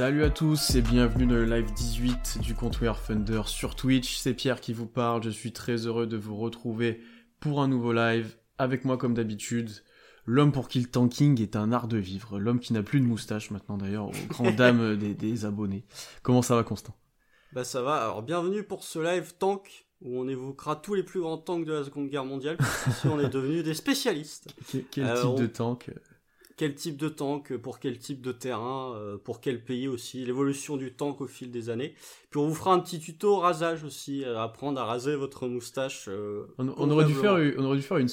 Salut à tous et bienvenue dans le live 18 du compte We Thunder sur Twitch. C'est Pierre qui vous parle. Je suis très heureux de vous retrouver pour un nouveau live. Avec moi, comme d'habitude, l'homme pour qui le tanking est un art de vivre. L'homme qui n'a plus de moustache maintenant, d'ailleurs, aux grandes dames des, des abonnés. Comment ça va, Constant? Bah, ça va. Alors, bienvenue pour ce live tank où on évoquera tous les plus grands tanks de la Seconde Guerre mondiale. Parce on est devenus des spécialistes. Quel, euh, type de tank? Quel type de tank, pour quel type de terrain, euh, pour quel pays aussi, l'évolution du tank au fil des années. Puis on vous fera un petit tuto rasage aussi, euh, apprendre à raser votre moustache. Euh, on, aurait dû faire, on aurait dû faire une,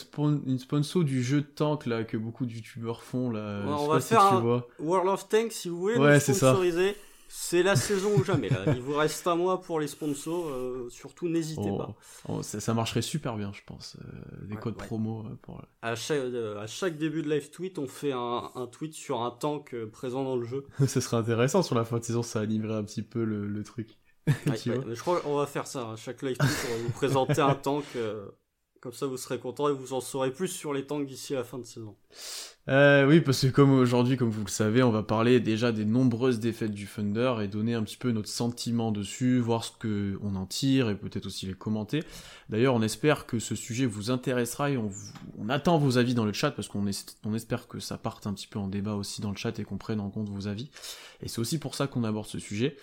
une sponsor du jeu de tank là que beaucoup de youtubeurs font là. on va faire un World of Tanks si vous voulez. Ouais, c'est ça. C'est la saison ou jamais. Là. Il vous reste un mois pour les sponsors. Euh, surtout, n'hésitez oh, pas. Oh, ça, marcherait super bien, je pense. Euh, des codes promo. Euh, pour... À, chaque, à chaque début de live tweet, on fait un, tweet sur un tank présent dans le jeu. Ce serait intéressant sur la fin de saison. Ça animerait un petit peu le, truc. je crois qu'on va faire ça. À hein. chaque live tweet, on va vous présenter un tank. Comme ça, vous serez content et vous en saurez plus sur les tanks d'ici la fin de saison. Euh, oui, parce que comme aujourd'hui, comme vous le savez, on va parler déjà des nombreuses défaites du Thunder et donner un petit peu notre sentiment dessus, voir ce que on en tire et peut-être aussi les commenter. D'ailleurs, on espère que ce sujet vous intéressera et on, attend vos avis dans le chat parce qu'on on espère que ça parte un petit peu en débat aussi dans le chat et qu'on prenne en compte vos avis. Et c'est aussi pour ça qu'on aborde ce sujet.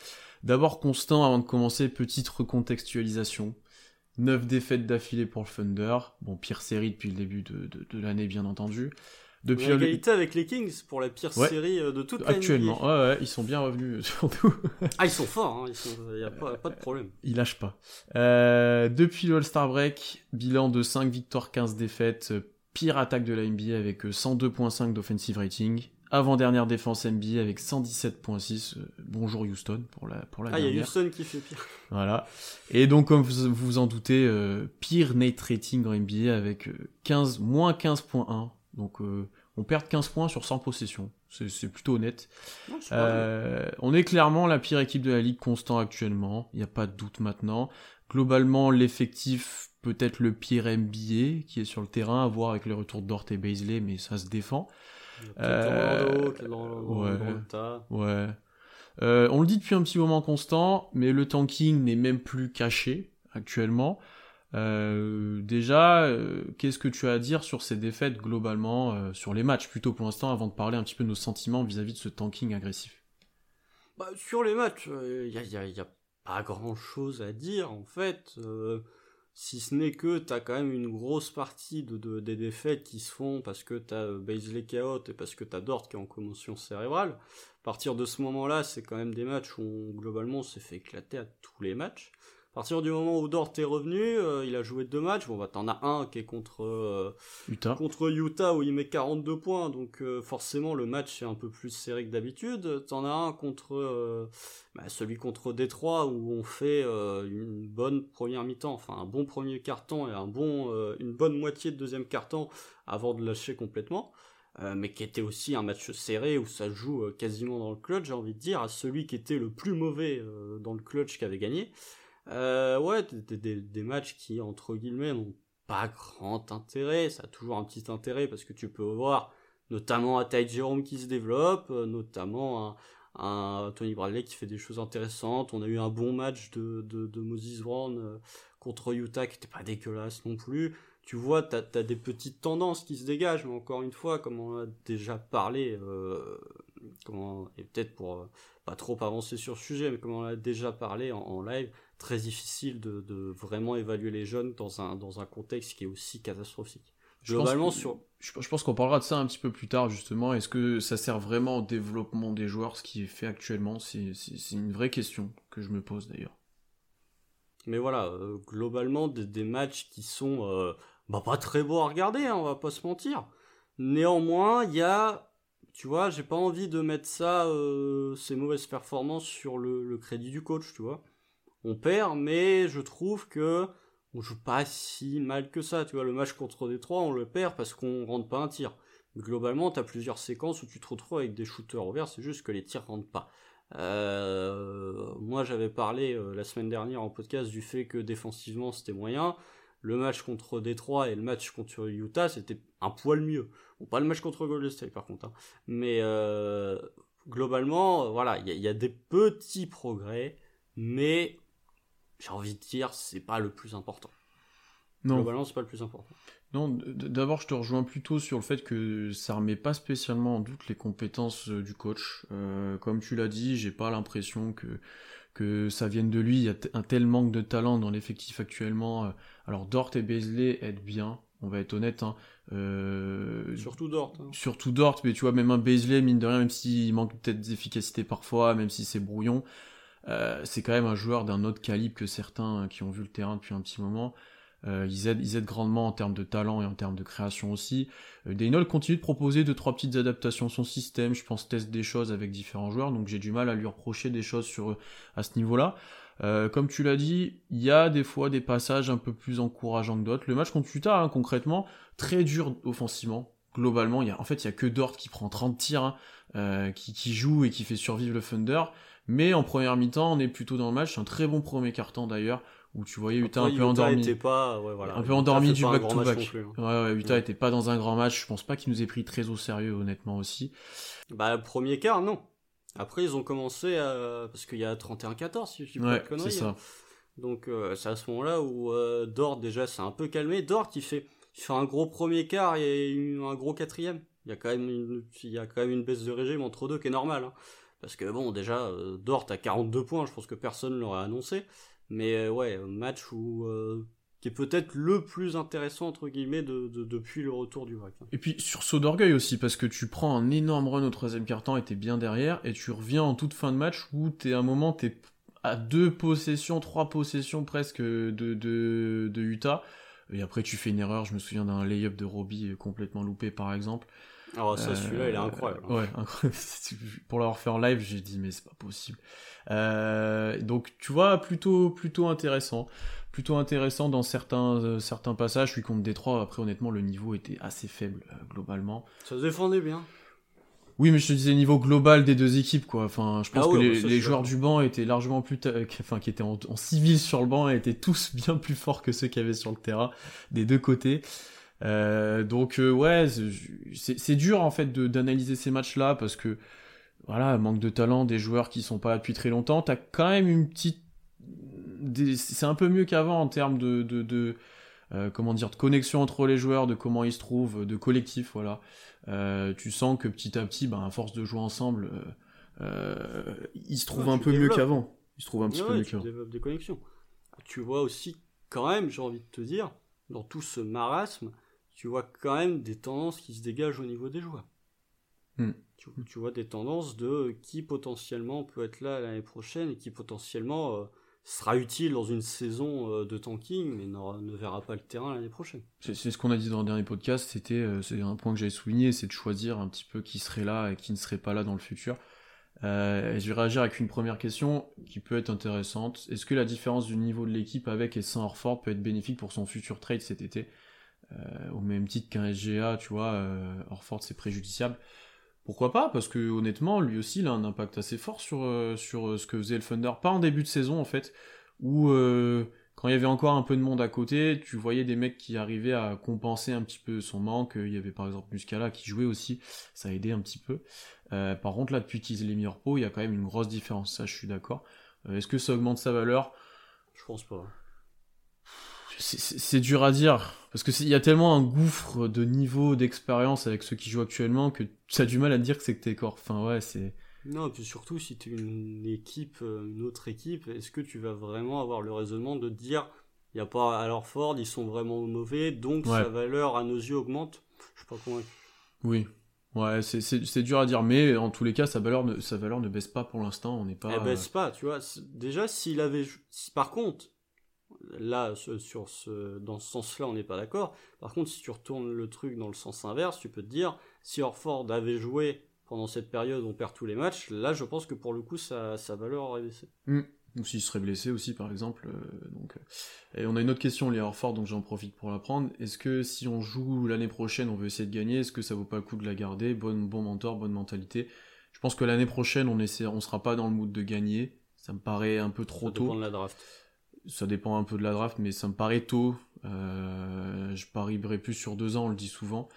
D'abord, Constant, avant de commencer, petite recontextualisation. 9 défaites d'affilée pour le Thunder. Bon, pire série depuis le début de, de, l'année, bien entendu. Depuis égalité avec les Kings pour la pire série euh, de toute l'année. Actuellement, ouais, ouais, ils sont bien revenus, surtout. ah, ils sont forts, il hein, n'y a pas, pas, de problème. Ils lâchent pas. Euh, depuis le All-Star Break, bilan de 5 victoires, 15 défaites, pire attaque de la NBA avec 102.5 euh, d'offensive rating, avant-dernière défense NBA avec 117.6. Euh, bonjour Houston pour la pour la Ah, il y a Houston qui fait pire. Voilà. Et donc comme vous vous en doutez, euh, pire net rating en NBA avec 15 euh, moins 15.1. Donc on perd 15 points sur 100 possessions. C'est plutôt honnête. on est clairement la pire équipe de la ligue constant actuellement. Il n'y a pas de doute maintenant. Globalement, l'effectif peut-être le pire NBA qui est sur le terrain, à voir avec les retours de Dort et Baisley, mais ça se défend. Euh, ouais. Euh, on le dit depuis un petit moment constant, mais le tanking n'est même plus caché actuellement. Euh, déjà, qu'est-ce que tu as à dire sur ces défaites globalement, sur les matchs? Plutôt pour l'instant, avant de parler un petit peu de nos sentiments vis-à-vis de ce tanking agressif bah, Sur les matchs, il n'y a, y a, pas grand-chose à dire en fait si ce n'est que t'as quand même une grosse partie de, des défaites qui se font parce que t'as euh, Baisley Chaos et parce que t'as Dort qui est en commotion cérébrale. À partir de ce moment-là, c'est quand même des matchs où globalement on s'est fait éclater à tous les matchs. À partir du moment où Dort est revenu, euh, il a joué deux matchs. Bon, bah, t'en as un qui est contre euh, Utah. contre Utah où il met 42 points, donc euh, forcément le match est un peu plus serré que d'habitude. T'en as un contre bah, celui contre Détroit où on fait une bonne première mi-temps, enfin un bon premier carton et un bon, une bonne moitié de deuxième carton avant de lâcher complètement. mais qui était aussi un match serré où ça joue quasiment dans le clutch, j'ai envie de dire, à celui qui était le plus mauvais dans le clutch qui avait gagné. Euh, ouais, des, des, matchs qui, entre guillemets, n'ont pas grand intérêt. Ça a toujours un petit intérêt parce que tu peux voir notamment un Ty Jerome qui se développe, euh, notamment un, un, Tony Bradley qui fait des choses intéressantes. On a eu un bon match de, de, de Moses Brown euh, contre Utah qui était pas dégueulasse non plus. Tu vois, t'as as des petites tendances qui se dégagent, mais encore une fois, comme on a déjà parlé, euh, comment, et peut-être pour euh, pas trop avancer sur le sujet, mais comme on a déjà parlé en live, très difficile de, vraiment évaluer les jeunes dans un, dans un contexte qui est aussi catastrophique. Je Globalement, pense, sur... je, pense qu'on parlera de ça un petit peu plus tard, justement. Est-ce que ça sert vraiment au développement des joueurs, ce qui est fait actuellement? C'est une vraie question que je me pose d'ailleurs. Mais voilà, euh, globalement, des, matchs qui sont euh, bah, pas très beaux à regarder, hein, on va pas se mentir. Néanmoins, il y a, tu vois, j'ai pas envie de mettre ça, euh, ces mauvaises performances sur le, le crédit du coach, tu vois on perd, mais je trouve que on joue pas si mal que ça. Tu vois, le match contre Détroit, on le perd parce qu'on rentre pas un tir. Globalement, tu as plusieurs séquences où tu te retrouves avec des shooters ouverts, c'est juste que les tirs rentrent pas. Euh, moi, j'avais parlé euh, la semaine dernière en podcast du fait que défensivement c'était moyen. Le match contre Détroit et le match contre Utah, c'était un poil mieux. Bon, pas le match contre Golden State par contre, hein. mais euh, globalement, voilà, il y, a des petits progrès, mais j'ai envie de dire, c'est pas le plus important. Non. Globalement, c'est pas le plus important. Non, d'abord, je te rejoins plutôt sur le fait que ça remet pas spécialement en doute les compétences euh, du coach. Euh, comme tu l'as dit, j'ai pas l'impression que que ça vienne de lui. Il y a un tel manque de talent dans l'effectif actuellement. Euh, alors Dort et Beasley aident bien, on va être honnête. Hein. surtout Dort. Hein. Surtout Dort, mais tu vois, même un Beasley, mine de rien, même s'il manque peut-être d'efficacité parfois, même si c'est brouillon, c'est quand même un joueur d'un autre calibre que certains qui ont vu le terrain depuis un petit moment. Euh, ils, aident, grandement en termes de talent et en termes de création aussi. Euh, continue de proposer deux trois petites adaptations à son système. Je pense teste des choses avec différents joueurs, donc j'ai du mal à lui reprocher des choses sur à ce niveau-là. Euh, comme tu l'as dit, il y a des fois des passages un peu plus encourageants que d'autres. Le match contre Utah, hein, concrètement, très dur offensivement. Globalement, y a, en fait, il y a que Dort qui prend 30 tirs, hein, euh, qui, qui joue et qui fait survivre le Thunder. Mais en première mi-temps, on est plutôt dans le match. Un très bon premier carton d'ailleurs où tu voyais Utah un peu endormi. Pas, ouais, voilà. Un peu endormi du back-to-back. Hein. Ouais, ouais, Utah était pas dans un grand match. Je pense pas qu'il nous ait pris très au sérieux, honnêtement aussi. Bah, premier quart, non. Après, ils ont commencé à... parce qu'il y a 31-14, si je dis pas de conneries. c'est ça. Hein. Donc, euh, c'est à ce moment-là où euh, Dort, déjà, s'est un peu calmé. Dort, il fait, il fait un gros premier quart et un gros quatrième. Il y a quand même une, il y a quand même une baisse de régime entre deux qui est normale. Hein. Parce que bon, déjà, euh, Dort a 42 points, je pense que personne l'aurait annoncé. Mais euh, ouais, match euh, qui est peut-être le plus intéressant entre guillemets de, depuis le retour du WAC. Et puis sur saut d'orgueil aussi parce que tu prends un énorme run au troisième quart-temps et t'es bien derrière et tu reviens en toute fin de match où t'es à un moment t'es à deux possessions, trois possessions presque de, de, de Utah. Et après tu fais une erreur, je me souviens d'un lay-up de Robbie complètement loupé par exemple. Oh, ça, celui-là, il est incroyable. Ouais, incroyable. Pour l'avoir fait en live, j'ai dit, mais c'est pas possible. Euh, donc, tu vois, plutôt, plutôt intéressant. Plutôt intéressant dans certains, euh, certains passages. Je suis contre Détroit. Après, honnêtement, le niveau était assez faible, euh, globalement. Ça se défendait bien. Oui, mais je te disais niveau global des deux équipes, quoi. Enfin, je pense ah que les, joueurs du banc étaient largement plus, enfin, qui étaient en, en, civil sur le banc, étaient tous bien plus forts que ceux qui avaient sur le terrain des deux côtés. Euh, donc euh, ouais, c'est dur en fait d'analyser ces matchs-là parce que voilà, manque de talent, des joueurs qui sont pas là depuis très longtemps. T'as quand même une petite, c'est un peu mieux qu'avant en termes de, de, de euh, comment dire, de connexion entre les joueurs, de comment ils se trouvent, de collectif, voilà. tu sens que petit à petit, ben, à force de jouer ensemble, ils se trouvent un peu mieux qu'avant. Ils se trouvent un petit peu mieux qu'avant. des connexions. Tu vois aussi, quand même, j'ai envie de te dire, dans tout ce marasme, tu vois quand même des tendances qui se dégagent au niveau des joueurs. Hmm. Tu, vois des tendances de qui potentiellement peut être là l'année prochaine et qui potentiellement euh, sera utile dans une saison euh, de tanking mais ne verra pas le terrain l'année prochaine. C'est ce qu'on a dit dans le dernier podcast, c'était euh, c'est un point que j'avais souligné, c'est de choisir un petit peu qui serait là et qui ne serait pas là dans le futur. je vais réagir avec une première question qui peut être intéressante. Est-ce que la différence du niveau de l'équipe avec et sans Orford peut être bénéfique pour son futur trade cet été? Euh, au même titre qu'un SGA, tu vois, euh, Orford c'est préjudiciable. Pourquoi pas? Parce que honnêtement, lui aussi, il a un impact assez fort sur, euh, ce que faisait le Thunder. Pas en début de saison, en fait, où quand il y avait encore un peu de monde à côté, tu voyais des mecs qui arrivaient à compenser un petit peu son manque. Il y avait par exemple Muscala qui jouait aussi, ça a aidé un petit peu. par contre, là, depuis qu'ils aient mis repos, il y a quand même une grosse différence, ça je suis d'accord. Est-ce que ça augmente sa valeur? Je pense pas c'est dur à dire parce que il y a tellement un gouffre de niveau d'expérience avec ceux qui jouent actuellement que tu as du mal à dire que c'est que t'es corps. Enfin ouais, c'est. Non, et puis surtout si tu es une équipe, euh, une autre équipe, est-ce que tu vas vraiment avoir le raisonnement de dire il y a pas alors Ford, ils sont vraiment mauvais, donc sa valeur à nos yeux augmente? Je suis pas convaincu. Oui. Ouais, c'est dur à dire, mais en tous les cas, sa valeur ne, sa valeur ne baisse pas pour l'instant. On n'est pas. Elle baisse pas, tu vois. Déjà, s'il avait, par contre, là, sur ce, dans ce sens-là, on n'est pas d'accord. Par contre, si tu retournes le truc dans le sens inverse, tu peux te dire, si Orford avait joué pendant cette période, on perd tous les matchs, là, je pense que pour le coup, sa, valeur aurait baissé. Hmm. Ou s'il serait blessé aussi, par exemple. Euh, donc, euh. Et on a une autre question liée à Orford, donc j'en profite pour la prendre. Est-ce que si on joue l'année prochaine, on veut essayer de gagner, est-ce que ça vaut pas le coup de la garder? Bon, bon mentor, bonne mentalité. Je pense que l'année prochaine, on essaie, on sera pas dans le mood de gagner. Ça me paraît un peu trop ça tôt. de la draft ça dépend un peu de la draft, mais ça me paraît tôt. Euh, je parierais plus sur deux ans, on le dit souvent.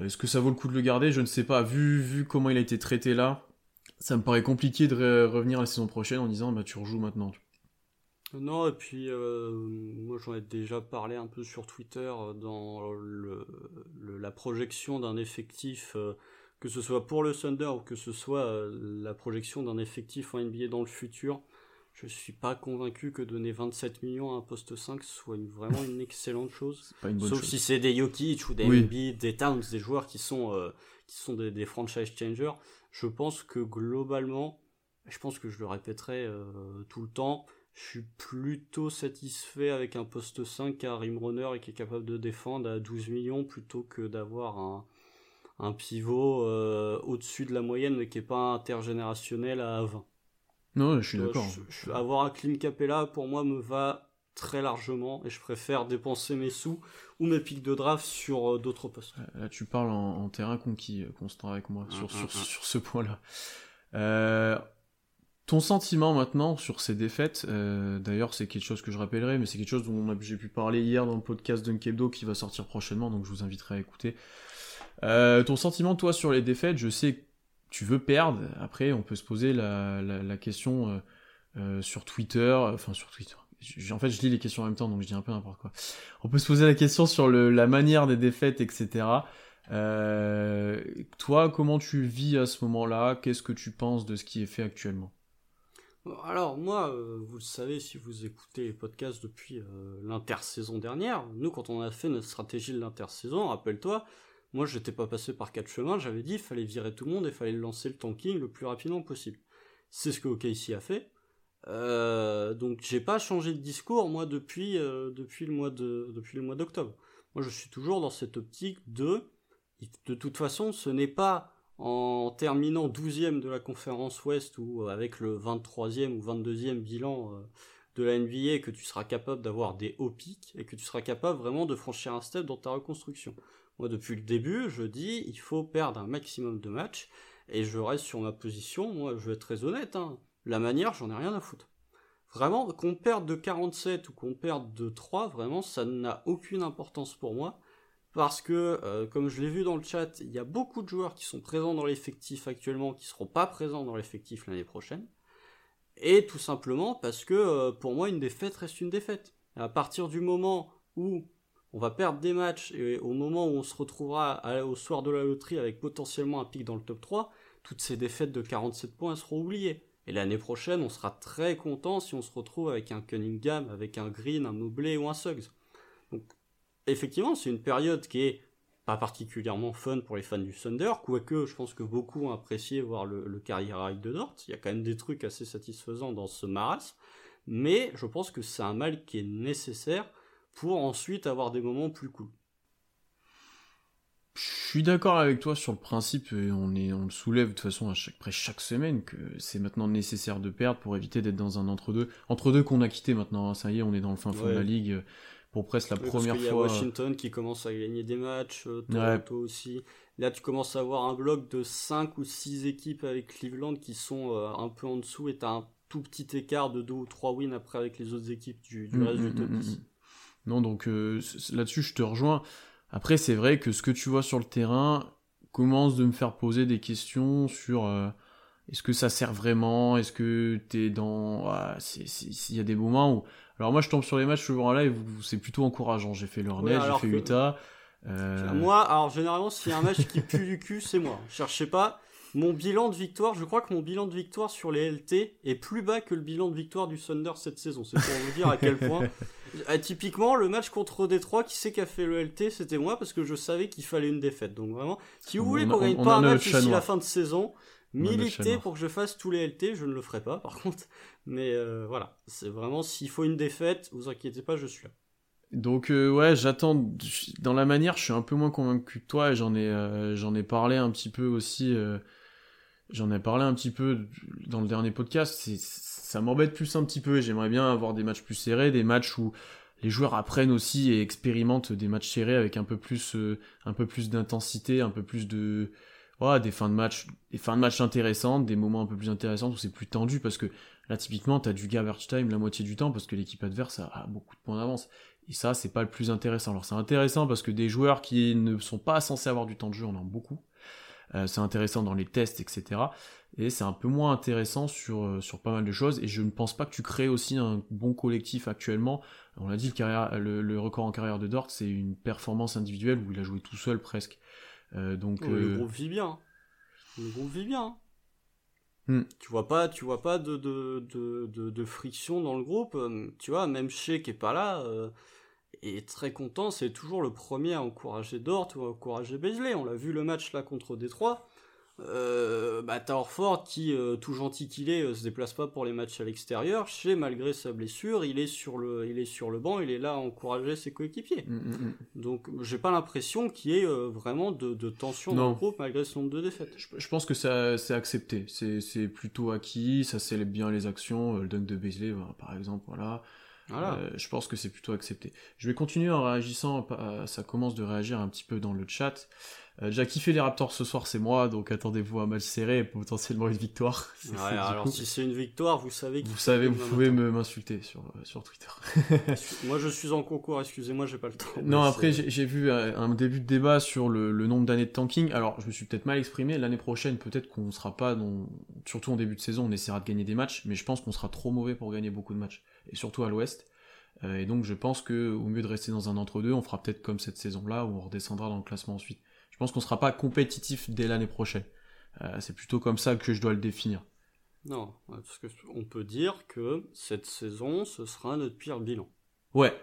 Est-ce que ça vaut le coup de le garder? Je ne sais pas. Vu, vu comment il a été traité là, ça me paraît compliqué de revenir la saison prochaine en disant bah tu rejoues maintenant. Non, et puis euh, moi j'en ai déjà parlé un peu sur Twitter euh, dans le, la projection d'un effectif, que ce soit pour le Thunder ou que ce soit la projection d'un effectif en NBA dans le futur. Je suis pas convaincu que donner 27 millions à un poste 5 soit vraiment une excellente chose. Sauf si c'est des Jokic ou des oui. des Towns, des joueurs qui sont, qui sont des, des, franchise changers. Je pense que globalement, je pense que je le répéterai tout le temps, je suis plutôt satisfait avec un poste 5 à rim runner et qui est capable de défendre à 12 millions plutôt que d'avoir un, un pivot euh, au-dessus de la moyenne mais qui n'est pas intergénérationnel à 20. Non, je suis d'accord. avoir un clean capella pour moi me va très largement et je préfère dépenser mes sous ou mes pics de draft sur euh, d'autres postes. Là, tu parles en, terrain conquis, euh, Constant, avec moi, sur, sur, sur, ce point-là. Euh, ton sentiment maintenant sur ces défaites, euh, d'ailleurs c'est quelque chose que je rappellerai, mais c'est quelque chose dont j'ai pu parler hier dans le podcast d'Unkebdo qui va sortir prochainement, donc je vous inviterai à écouter. Euh, ton sentiment toi sur les défaites, je sais que tu veux perdre, après on peut se poser la, question euh, sur Twitter, enfin sur Twitter, en fait je lis les questions en même temps donc je dis un peu n'importe quoi. On peut se poser la question sur la manière des défaites, etc. toi, comment tu vis à ce moment-là? Qu'est-ce que tu penses de ce qui est fait actuellement? Alors moi, euh, vous le savez si vous écoutez les podcasts depuis euh, l'intersaison dernière, nous quand on a fait notre stratégie de l'intersaison, rappelle-toi, moi j'étais pas passé par quatre chemins, j'avais dit il fallait virer tout le monde et fallait lancer le tanking le plus rapidement possible. C'est ce que OKC a fait. Euh, donc j'ai pas changé de discours moi depuis depuis le mois de depuis le mois d'octobre. Moi je suis toujours dans cette optique de de toute façon ce n'est pas en terminant 12e de la conférence Ouest ou euh, avec le 23e ou 22e bilan euh, de la NBA que tu seras capable d'avoir des hauts pics et que tu seras capable vraiment de franchir un step dans ta reconstruction. Moi depuis le début je dis il faut perdre un maximum de matchs et je reste sur ma position, moi je vais être très honnête, hein. la manière j'en ai rien à foutre. Vraiment qu'on perde de 47 ou qu'on perde de 3, vraiment ça n'a aucune importance pour moi parce que, euh, comme je l'ai vu dans le chat, il y a beaucoup de joueurs qui sont présents dans l'effectif actuellement qui ne seront pas présents dans l'effectif l'année prochaine. Et tout simplement parce que euh, pour moi, une défaite reste une défaite. à partir du moment où on va perdre des matchs et au moment où on se retrouvera au soir de la loterie avec potentiellement un pic dans le top 3, toutes ces défaites de 47 points seront oubliées. Et l'année prochaine, on sera très content si on se retrouve avec un Cunningham, avec un Green, un Mobley ou un Suggs. Donc effectivement, c'est une période qui est pas particulièrement fun pour les fans du Thunder, quoique je pense que beaucoup ont apprécié voir le, le carrière high de Dort. Il y a quand même des trucs assez satisfaisants dans ce marasme, mais je pense que c'est un mal qui est nécessaire pour ensuite avoir des moments plus cool. Je suis d'accord avec toi sur le principe, et on, est, on le soulève de toute façon à chaque, chaque semaine, que c'est maintenant nécessaire de perdre pour éviter d'être dans un entre-deux. Entre-deux qu'on a quitté maintenant, hein. ça y est, on est dans le fin fond de la ligue pour presque la première fois. Il y a Washington qui commence à gagner des matchs, euh, Toronto aussi. Là, tu commences à avoir un bloc de 5 ou 6 équipes avec Cleveland qui sont euh, un peu en dessous et tu as un tout petit écart de 2 ou 3 wins après avec les autres équipes du, du mm, reste du mm, top 10. Mm, non, donc euh, là-dessus, je te rejoins. Après, c'est vrai que ce que tu vois sur le terrain commence de me faire poser des questions sur est-ce que ça sert vraiment? Est-ce que t'es dans... Il y a des moments où alors moi je tombe sur les matchs souvent en live c'est plutôt encourageant. J'ai fait Lornay, j'ai fait Utah. Euh, moi, alors généralement s'il y a un match qui pue du cul, c'est moi. Cherchez pas. Mon bilan de victoire, je crois que mon bilan de victoire sur les LT est plus bas que le bilan de victoire du Thunder cette saison. C'est pour vous dire à quel point. Typiquement, le match contre Détroit, qui sait qui a fait le LT, c'était moi parce que je savais qu'il fallait une défaite. Donc vraiment, si vous voulez qu'on gagne pas un match d'ici la fin de saison, militer pour que je fasse tous les LT, je ne le ferai pas par contre. Mais euh, voilà, c'est vraiment s'il faut une défaite, vous inquiétez pas, je suis là. Donc euh, ouais, j'attends. Dans la manière, je suis un peu moins convaincu que toi et j'en ai euh, j'en ai parlé un petit peu aussi. J'en ai parlé un petit peu dans le dernier podcast. Ça m'embête plus un petit peu. J'aimerais bien avoir des matchs plus serrés, des matchs où les joueurs apprennent aussi et expérimentent des matchs serrés avec un peu plus un peu plus d'intensité, un peu plus de ouais, des fins de match, des fins de match intéressantes, des moments un peu plus intéressants où c'est plus tendu parce que là typiquement t'as du garbage time la moitié du temps parce que l'équipe adverse a, beaucoup de points d'avance et ça c'est pas le plus intéressant. Alors c'est intéressant parce que des joueurs qui ne sont pas censés avoir du temps de jeu on en a beaucoup. C'est intéressant dans les tests, etc. Et c'est un peu moins intéressant sur, sur pas mal de choses. Et je ne pense pas que tu crées aussi un bon collectif actuellement. On l'a dit, le, carrière, le, record en carrière de Dort, c'est une performance individuelle où il a joué tout seul presque. donc, Le groupe vit bien. Le groupe vit bien. Hmm. Tu vois pas, tu vois pas de, de, de, de, friction dans le groupe. Euh, tu vois, même Shea qui est pas là est très content. C'est toujours le premier à encourager Dort ou à encourager Beasley. On l'a vu le match là contre Détroit euh, bah, t'as Orford qui, euh, tout gentil qu'il est, euh, se déplace pas pour les matchs à l'extérieur. Chez, malgré sa blessure, il est sur le, il est sur le banc, il est là à encourager ses coéquipiers. Mm, mm, mm. Donc, j'ai pas l'impression qu'il y ait euh, vraiment de, de tension dans le groupe malgré ce nombre de défaites. Je, pense que ça, c'est accepté. C'est, plutôt acquis, ça célèbre bien les actions. Le dunk de Beasley, bah, par exemple, voilà. Voilà. je pense que c'est plutôt accepté. Je vais continuer en réagissant, ça commence de réagir un petit peu dans le chat. Euh, déjà kiffé les Raptors ce soir, c'est moi, donc attendez-vous à un match serré et potentiellement une victoire. Ouais, alors si c'est une victoire, vous savez. Vous savez, vous pouvez m'insulter sur euh, sur Twitter. moi, je suis en concours. Excusez-moi, j'ai pas le temps. Non, après j'ai vu euh, un début de débat sur le, le nombre d'années de tanking. Alors, je me suis peut-être mal exprimé. L'année prochaine, peut-être qu'on sera pas dans, surtout en début de saison, on essaiera de gagner des matchs, mais je pense qu'on sera trop mauvais pour gagner beaucoup de matchs, et surtout à l'Ouest. et donc, je pense que au mieux de rester dans un entre-deux, on fera peut-être comme cette saison-là où on redescendra dans le classement ensuite. Je pense qu'on sera pas compétitif dès l'année prochaine. Euh, c'est plutôt comme ça que je dois le définir. Non, parce qu'on peut dire que cette saison, ce sera notre pire bilan. Ouais,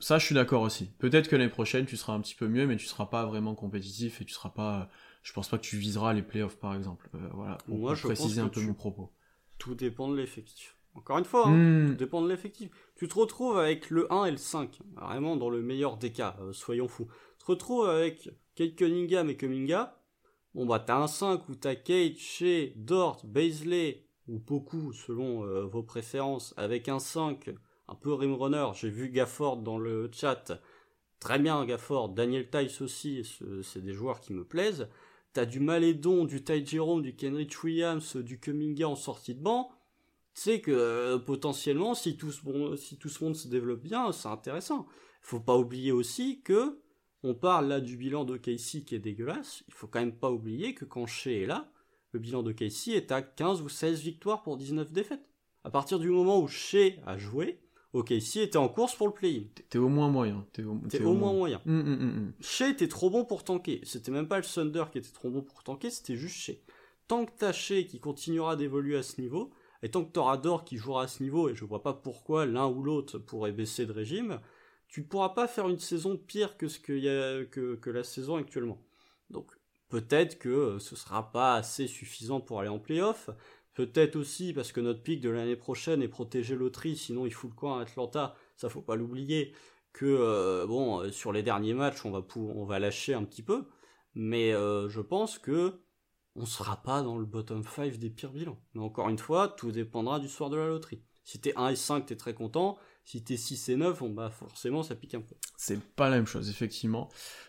ça je suis d'accord aussi. Peut-être que l'année prochaine, tu seras un petit peu mieux, mais tu seras pas vraiment compétitif et tu seras pas. Je pense pas que tu viseras les playoffs par exemple. Euh, voilà, pour, Moi, je préciser un peu mon propos. Tout dépend de l'effectif. Encore une fois, hein, hmm. tout dépend de l'effectif. Tu te retrouves avec le 1 et le 5, vraiment dans le meilleur des cas, euh, soyons fous. Tu te retrouves avec Kate Cunningham et Kuminga, bon bah t'as un 5 où t'as Kate, Shea, Dort, Baisley, ou beaucoup selon euh, vos préférences, avec un 5, un peu rimrunner, j'ai vu Gafford dans le chat, très bien Gafford, Daniel Tice aussi, c'est des joueurs qui me plaisent, t'as du Malédon, du Ty Jerome, du Kenrich Williams, du Kuminga en sortie de banc, tu sais que euh, potentiellement si tout, ce, si tout ce monde se développe bien, c'est intéressant. Faut pas oublier aussi que on parle là du bilan de Casey qui est dégueulasse. Il faut quand même pas oublier que quand Shea est là, le bilan de Casey est à 15 ou 16 victoires pour 19 défaites. À partir du moment où Shea a joué, OKC était en course pour le play-in. T'es au moins moyen. T'es au, moins, moyen. Hum, hum, hum, Shea était trop bon pour tanker. C'était même pas le Thunder qui était trop bon pour tanker, c'était juste Shea. Tant que t'as Shea qui continuera d'évoluer à ce niveau, et tant que t'auras Dor qui jouera à ce niveau, et je vois pas pourquoi l'un ou l'autre pourrait baisser de régime, tu ne pourras pas faire une saison pire que ce que, la saison actuellement. Donc peut-être que euh, ce sera pas assez suffisant pour aller en playoff. Peut-être aussi parce que notre pic de l'année prochaine est protégé loterie, sinon il fout le coin à Atlanta, ça faut pas l'oublier. Que euh, bon, euh, sur les derniers matchs, on va on va lâcher un petit peu, mais je pense que on sera pas dans le bottom 5 des pires bilans. Mais encore une fois, tout dépendra du soir de la loterie. Si t'es 1 et 5, t'es très content. Si t'es 6 et 9, on, bah forcément ça pique un peu. C'est pas la même chose, effectivement.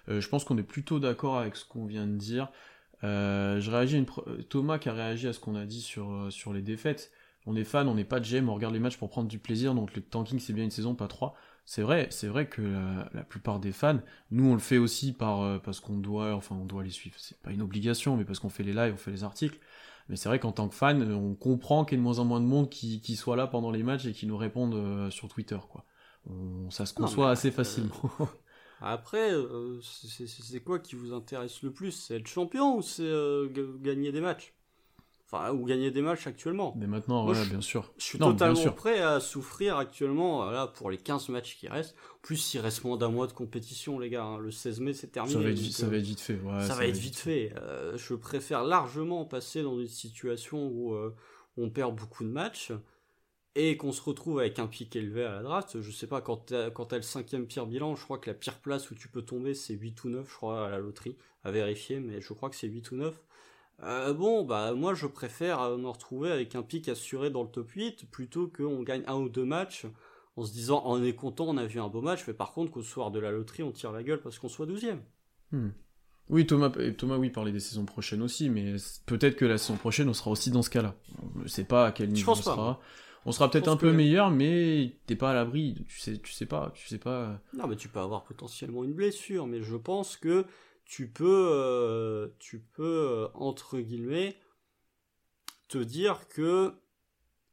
Euh, je pense qu'on est plutôt d'accord avec ce qu'on vient de dire. Euh, je réagis Thomas qui a réagi à ce qu'on a dit sur, euh, les défaites. On est fan, on n'est pas de GM, on regarde les matchs pour prendre du plaisir, donc le tanking c'est bien une saison, pas trois. C'est vrai, c'est vrai que la, plupart des fans, nous on le fait aussi par parce qu'on doit, enfin on doit les suivre. C'est pas une obligation, mais parce qu'on fait les lives, on fait les articles. Mais c'est vrai qu'en tant que fan, on comprend qu'il y ait de moins en moins de monde qui, qui soit là pendant les matchs et qui nous répondent euh, sur Twitter, quoi. ça se conçoit assez facilement. Après, euh, c'est quoi qui vous intéresse le plus? C'est être champion ou c'est euh, gagner des matchs? Enfin, ou gagner des matchs actuellement. Mais maintenant, voilà, bien sûr. Je suis totalement prêt à souffrir actuellement voilà, pour les 15 matchs qui restent. En plus, il reste moins d'un mois de compétition, les gars. Hein. Le 16 mai, c'est terminé. Ça va être, vite, ça va être vite fait. ça, va être vite fait. Euh, je préfère largement passer dans une situation où euh, on perd beaucoup de matchs et qu'on se retrouve avec un pic élevé à la draft. Je sais pas, quand t'as, quand le cinquième pire bilan, je crois que la pire place où tu peux tomber, c'est 8 ou 9, je crois, à la loterie. À vérifier, mais je crois que c'est 8 ou 9. Euh, bon, bah moi je préfère euh, me retrouver avec un pic assuré dans le top 8 plutôt qu'on gagne un ou deux matchs en se disant on est content, on a vu un beau match, mais par contre qu'au soir de la loterie on tire la gueule parce qu'on soit 12ème. Hmm. Oui, Thomas, Thomas, oui, parlait des saisons prochaines aussi, mais peut-être que la saison prochaine on sera aussi dans ce cas-là. On ne sait pas à quel niveau on sera. On sera peut-être un peu meilleur, mais t'es pas à l'abri. Tu sais, tu sais pas, tu sais pas. Non, mais tu peux avoir potentiellement une blessure, mais je pense que tu peux, tu peux entre guillemets te dire que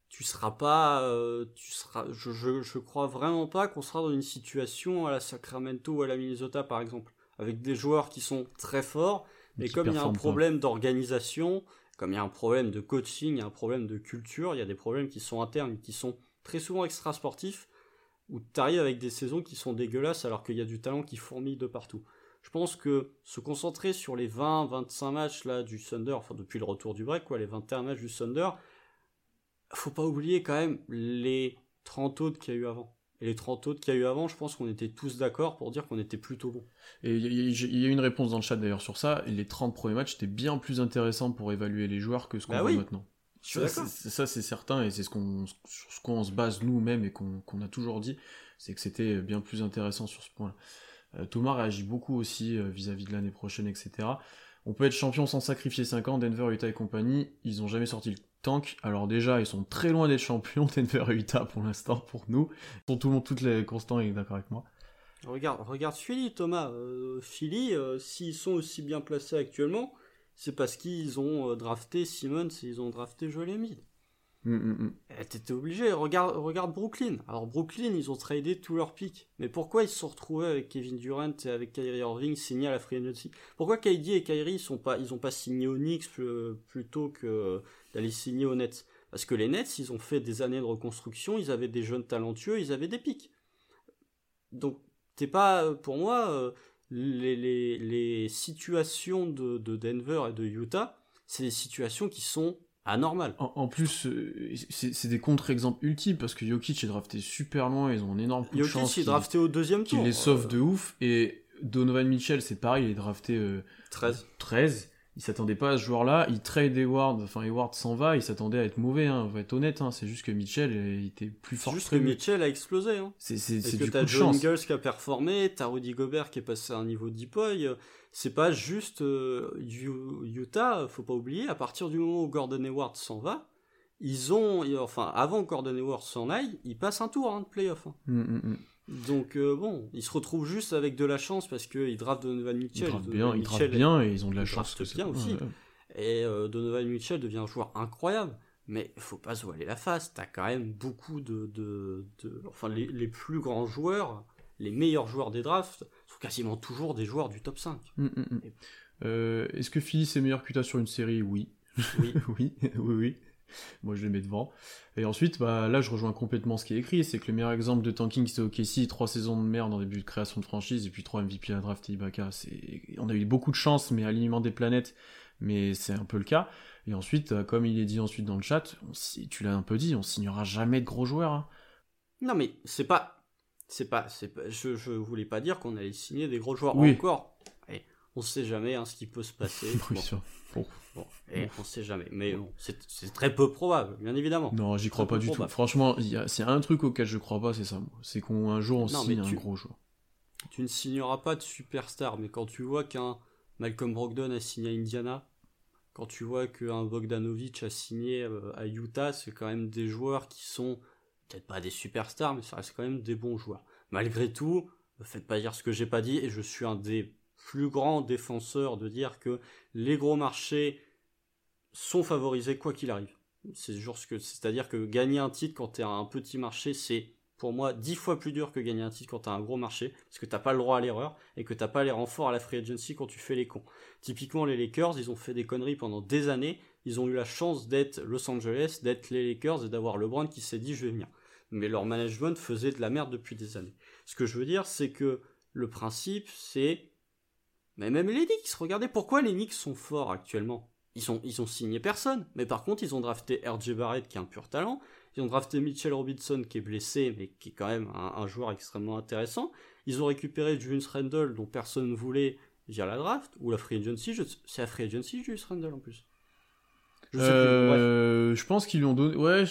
tu seras pas, tu seras, je, je, je crois vraiment pas qu'on sera dans une situation à la Sacramento ou à la Minnesota par exemple, avec des joueurs qui sont très forts, mais comme il y a un problème d'organisation, comme il y a un problème de coaching, il y a un problème de culture, il y a des problèmes qui sont internes, qui sont très souvent extra-sportifs, où tu arrives avec des saisons qui sont dégueulasses alors qu'il y a du talent qui fourmille de partout. Je pense que se concentrer sur les 20-25 matchs là du Thunder, enfin depuis le retour du break, quoi, les 21 matchs du Thunder, faut pas oublier quand même les 30 autres qu'il y a eu avant. Et les 30 autres qu'il y a eu avant, je pense qu'on était tous d'accord pour dire qu'on était plutôt bon. Et il y, a une réponse dans le chat d'ailleurs sur ça. Les 30 premiers matchs étaient bien plus intéressants pour évaluer les joueurs que ce qu'on bah voit maintenant. Ça, c'est certain, et c'est ce qu'on, sur ce qu'on se base nous-mêmes et qu'on, a toujours dit, c'est que c'était bien plus intéressant sur ce point-là. Euh, Thomas réagit beaucoup aussi euh, vis-à-vis de l'année prochaine, etc. On peut être champion sans sacrifier 5 ans, Denver, Utah et compagnie, ils ont jamais sorti le tank. Alors déjà, ils sont très loin d'être champions, Denver et Utah pour l'instant, pour nous. Pour tout le monde, toutes les constants, est d'accord avec moi. Regarde, regarde Philly, Thomas. Euh, Philly, s'ils sont aussi bien placés actuellement, c'est parce qu'ils ont drafté Simmons et ils ont drafté Joel Embiid. Mm, mm, mm. Eh, t'étais obligé. Regarde, regarde Brooklyn. Alors Brooklyn, ils ont tradé tous leurs picks. Mais pourquoi ils se sont retrouvés avec Kevin Durant et avec Kyrie Irving signés à la Free Agency? Pourquoi KD et Kyrie ils sont pas, ils pas signé aux Knicks plutôt que d'aller signer aux Nets? Parce que les Nets, ils ont fait des années de reconstruction. Ils avaient des jeunes talentueux. Ils avaient des picks. Donc t'es pas, pour moi, euh, les, les, les situations de, de, Denver et de Utah, c'est des situations qui sont anormales. En, plus, euh, c'est des contre-exemples ultimes parce que Jokic est drafté super loin, ils ont un énorme coup de chance. Jokic est drafté au deuxième tour. Il les sauve euh. de ouf et Donovan Mitchell, c'est pareil, il est drafté 13. 13 il s'attendait pas à ce joueur-là. Il trade Eward, enfin Eward s'en va, il s'attendait à être mauvais, hein, on va être honnête. Hein. C'est juste que Mitchell il était plus fort. C'est juste que Mitchell a explosé. Hein. C'est du coup de John Ingles qui a performé, t'as Rudy Gobert qui est passé à un niveau d'Ipoy. C'est pas juste euh, Utah, faut pas oublier. À partir du moment où Gordon Hayward s'en va, ils ont, enfin avant que Gordon Hayward s'en aille, ils passent un tour hein, de playoff. Hein. Hum, hum, hum. Donc euh, bon, ils se retrouvent juste avec de la chance parce qu'ils draftent Donovan Mitchell. Ils draftent bien, ils bien et ils ont de la chance. Ils bien aussi. Et euh, Donovan Mitchell devient un joueur incroyable. Mais il faut pas se voiler la face. T'as quand même beaucoup de, de, enfin les, plus grands joueurs, les meilleurs joueurs des drafts sont quasiment toujours des joueurs du top 5. Hum, hum, hum. euh, est-ce que Philly c'est meilleur que tu sur une série? Oui. Oui. oui, oui, oui. Moi, je les mets devant. Et ensuite, bah, là, je rejoins complètement ce qui est écrit. C'est que le meilleur exemple de tanking, c'était OKC, trois saisons de merde en début de création de franchise, et puis trois MVP à draft et Ibaka. On a eu beaucoup de chance, mais alignement des planètes, mais c'est un peu le cas. Et ensuite, euh, comme il est dit ensuite dans le chat, tu l'as un peu dit, on signera jamais de gros joueurs. Hein. Non, mais c'est pas. C'est pas, c'est pas, je, je voulais pas dire qu'on allait signer des gros joueurs encore. On sait jamais hein, ce qui peut se passer. oui. Bon. Et on sait jamais. Mais bon, c'est très peu probable, bien évidemment. Non, j'y crois pas du tout. Franchement, c'est un trutruc auquel je crois pas, c'est ça. C'est qu'un jour on signe un gros joueur. Tu ne signeras pas de superstar, mais quand tu vois qu'un Malcolm Brogdon a signé à Indiana, quand tu vois qu'un Bogdanovic a signé euh, à Utah, c'est quand même des joueurs qui sont peut-être pas des superstars, mais ça reste quand même des bons joueurs. Malgré tout, ne faites pas dire ce que j'ai pas dit, et je suis un des plus grands défenseurs de dire que les gros marchés sont favorisés quoi qu'il arrive. C'est c'est-à-dire que gagner un titre quand tu es un petit marché, c'est pour moi dix fois plus dur que gagner un titre quand tu as un gros marché, parce que t'as pas le droit à l'erreur et que t'as pas les renforts à la free agency quand tu fais les cons. Typiquement les Lakers, ils ont fait des conneries pendant des années, ils ont eu la chance d'être Los Angeles, d'être les Lakers et d'avoir LeBron qui s'est dit je vais venir. Mais leur management faisait de la merde depuis des années. Ce que je veux dire, c'est que le principe, c'est mais même les Knicks, regardez pourquoi les Knicks sont forts actuellement. Ils ont, ils ont signé personne, mais par contre ils ont drafté RJ Barrett qui est un pur talent, ils ont drafté Mitchell Robinson qui est blessé mais qui est quand même un, joueur extrêmement intéressant, ils ont récupéré Julius Randle dont personne ne voulait via la draft, ou la free agency, c'est la free agency Julius Randle en plus. Je, euh, je pense qu'ils lui ont donné, ouais,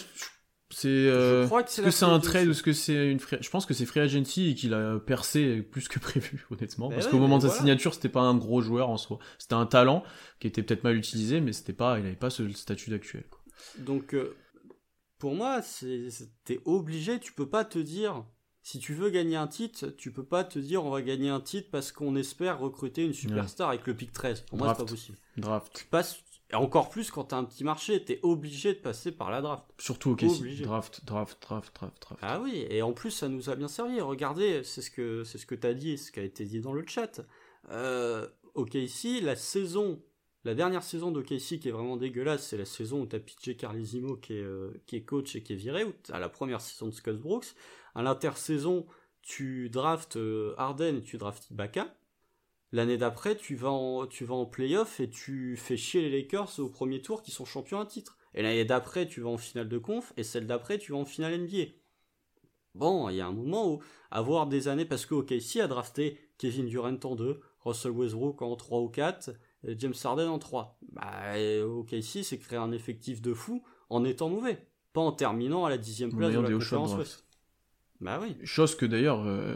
c'est. Euh, est-ce que c'est un trade ou est-ce que c'est une Je pense que c'est free agency et qu'il a percé plus que prévu, honnêtement. parce qu'au moment de sa signature, c'était pas un gros joueur en soi. C'était un talent qui était peut-être mal utilisé, mais c'était pas, il avait pas ce statut d'actuel. Donc, euh, pour moi, t'es obligé. Tu peux pas te dire si tu veux gagner un titre, tu peux pas te dire on va gagner un titre parce qu'on espère recruter une superstar avec le pic 13. Pour moi, c'est pas possible. Draft. Tu passes, et encore plus quand t'as un petit marché, t'es obligé de passer par la draft. Surtout au Casey. Draft, draft, draft, draft, draft. Ah oui, et en plus, ça nous a bien servi. Regardez, c'est ce que, c'est ce que t'as dit, ce qui a été dit dans le chat. Euh, ici, la saison, la dernière saison d'OKC qui est vraiment dégueulasse, c'est la saison où t'as PJ Carlesimo qui est, euh, qui est coach et qui est viré, ou t'as la première saison de Scott Brooks. À l'intersaison, tu draftes euh, Harden et tu draftes Ibaka. L'année d'après, tu vas en, tu vas en playoff et tu fais chier les Lakers au premier tour qui sont champions à titre. Et l'année d'après, tu vas en finale de conf et celle d'après, tu vas en finale NBA. Bon, il y a un moment où avoir des années, parce que OKC a drafté Kevin Durant en 2, Russell Westbrook en 3 ou 4, James Harden en 3. Bah, OKC, c'est créer un effectif de fou en étant mauvais, pas en terminant à la dixième place de la conférence Ouest. Bah oui. Chose que d'ailleurs, euh,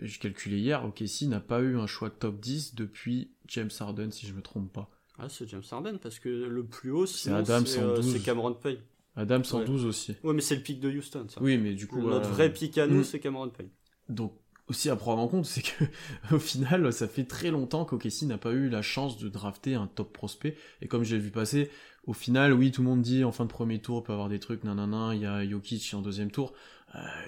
j'ai calculé hier, OKC n'a pas eu un choix top 10 depuis James Harden, si je me trompe pas. Ah, c'est James Harden, parce que le plus haut, c'est euh, Cameron Payne. Adam 112 aussi. Ouais, mais c'est le pic de Houston, ça. Oui, mais du coup. Notre vrai pic à nous, mm. c'est Cameron Payne. Donc, aussi à prendre en compte, c'est que au final, ça fait très longtemps qu'OKC n'a pas eu la chance de drafter un top prospect. Et comme j'ai vu passer, au final, oui, tout le monde dit en fin de premier tour, on peut avoir des trucs, nanana, il y a Jokic en deuxième tour.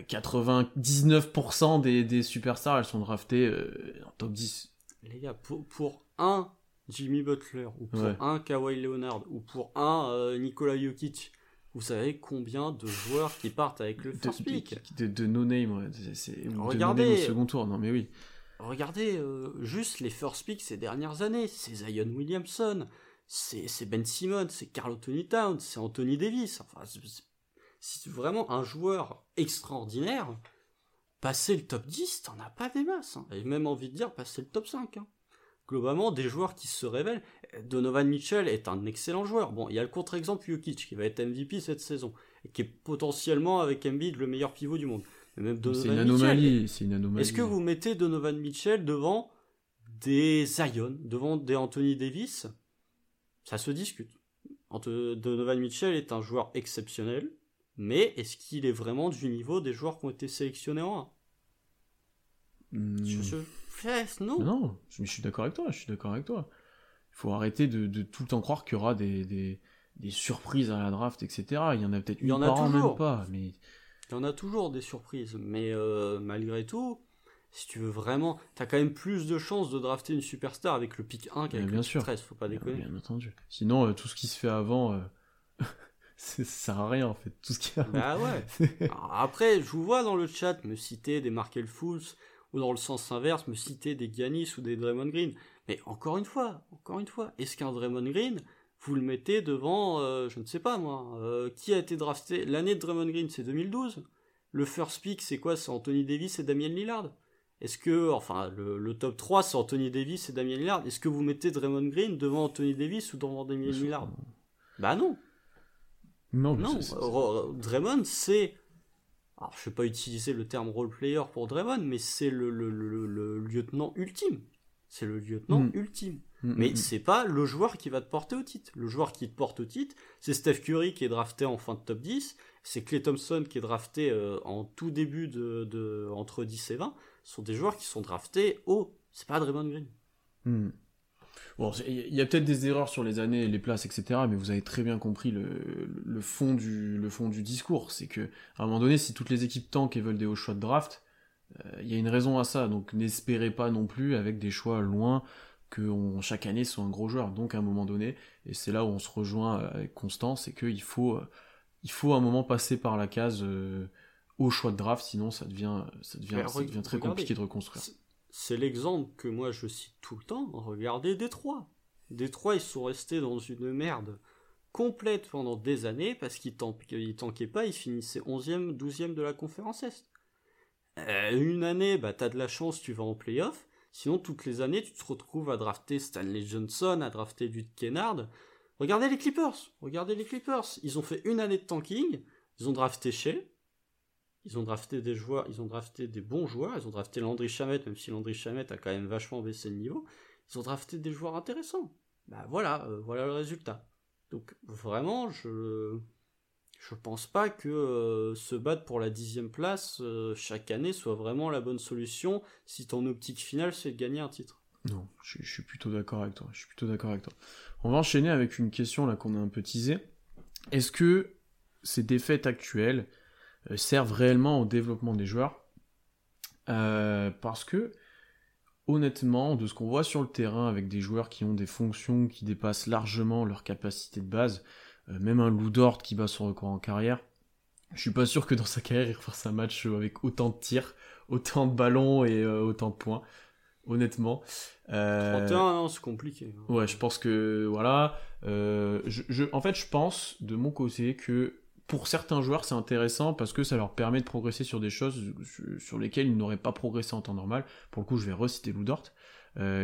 99% euh, des, des, superstars, elles sont draftées euh, en top 10. Les gars, pour, pour un Jimmy Butler, ou pour un Kawhi Leonard, ou pour un euh, Nikola Jokic, vous savez combien de joueurs qui partent avec le first pick De, de, no-name, ouais. c'est Regardez, au second tour, non mais oui. Regardez juste les first picks ces dernières années. C'est Zion Williamson, c'est Ben Simmons, c'est Carl Anthony Towns, c'est Anthony Davis. Enfin, c'est vraiment un joueur extraordinaire, passer le top 10, t'en as pas des masses. Hein. Et même envie de dire passer le top 5. Hein. Globalement, des joueurs qui se révèlent. Donovan Mitchell est un excellent joueur. Bon, il y a le contre-exemple Jokic qui va être MVP cette saison et qui est potentiellement avec Embiid le meilleur pivot du monde. c'est une anomalie. C'est une anomalie. Est-ce que vous mettez Donovan Mitchell devant des Zion, devant des Anthony Davis? Ça se discute. Donovan Mitchell est un joueur exceptionnel mais est-ce qu'il est vraiment du niveau des joueurs qui ont été sélectionnés en 1 hmm. Non? Non, je, suis d'accord avec toi, je suis d'accord avec toi. Il faut arrêter de, tout le temps croire qu'il y aura des, surprises à la draft, etc. Il y en a peut-être une par an, même pas, mais... Il y en a toujours des surprises, mais euh, malgré tout, si tu veux vraiment, t'as quand même plus de chances de drafter une superstar avec le pick 1 qu'avec le pick 13, faut pas déconner. Bien, entendu. Sinon, euh, tout ce qui se fait avant, euh, ça sert à rien en fait, tout ce qui Bah ouais. après, je vous vois dans le chat me citer des Markel Fools ou dans le sens inverse me citer des Giannis ou des Draymond Green. Mais encore une fois, encore une fois, est-ce qu'un Draymond Green, vous le mettez devant, euh, je ne sais pas moi, euh, qui a été drafté L'année de Draymond Green, c'est 2012. Le first pick, c'est quoi? C'est Anthony Davis et Damien Lillard. Est-ce que, enfin, le, le top 3, c'est Anthony Davis et Damien Lillard. Est-ce que vous mettez Draymond Green devant Anthony Davis ou devant Damien Lillard? Bah non. Non, Draymond, c'est. Alors, je ne vais pas utiliser le terme role player pour Draymond, mais c'est le, lieutenant ultime. C'est le lieutenant mm. ultime. Mm, mais mm, c'est pas le joueur qui va te porter au titre. Le joueur qui te porte au titre, c'est Steph Curry qui est drafté en fin de top 10, c'est Clay Thompson qui est drafté euh, en tout début de, entre 10 et 20. Ce sont des joueurs qui sont draftés haut. C'est pas Draymond Green. Bon, il y a peut-être des erreurs sur les années, les places, etc. Mais vous avez très bien compris le, fond, du, le fond du discours. C'est que, à un moment donné, si toutes les équipes tankent et veulent des hauts choix de draft, euh, il y a une raison à ça. Donc, n'espérez pas non plus avec des choix loin que chaque année soit un gros joueur. Donc, à un moment donné, et c'est là où on se rejoint avec Constant, c'est qu'il faut, euh, il faut à un moment passer par la case euh, au choix de draft, sinon ça devient, ça devient, ça devient très compliqué de reconstruire c'est l'exemple que moi je cite tout le temps. Regardez Détroit. Détroit, ils sont restés dans une merde complète pendant des années parce qu'ils tankaient pas, ils finissaient 11e, 12e de la conférence Est. Euh, une année, bah t'as de la chance, tu vas en playoff. Sinon, toutes les années, tu te retrouves à drafter Stanley Johnson, à drafter du Kennard. Regardez les Clippers. Regardez les Clippers. Ils ont fait une année de tanking. Ils ont drafté Shea. Ils ont drafté des joueurs, ils ont drafté des bons joueurs, ils ont drafté Landry Chamette, même si Landry Chamette a quand même vachement baissé le niveau. Ils ont drafté des joueurs intéressants. Bah voilà, euh, voilà le résultat. Donc vraiment, je je pense pas que euh, se battre pour la dixième place euh, chaque année soit vraiment la bonne solution si ton optique finale c'est de gagner un titre. Non, je, suis plutôt d'accord avec toi. Je suis plutôt d'accord avec toi. On va enchaîner avec une question là qu'on a un peu teasée. Est-ce que ces défaites actuelles servent réellement au développement des joueurs Parce que honnêtement, de ce qu'on voit sur le terrain avec des joueurs qui ont des fonctions qui dépassent largement leur capacité de base, euh, même un Lou Dort qui bat son record en carrière, je suis pas sûr que dans sa carrière il refasse un match avec autant de tirs, autant de ballons et euh, autant de points. Honnêtement. Euh... 31, c'est compliqué. Hein. Ouais, je pense que voilà. Euh, je, en fait, je pense de mon côté que pour certains joueurs, c'est intéressant parce que ça leur permet de progresser sur des choses sur lesquelles ils n'auraient pas progressé en temps normal. Pour le coup, je vais reciter Lou Dort,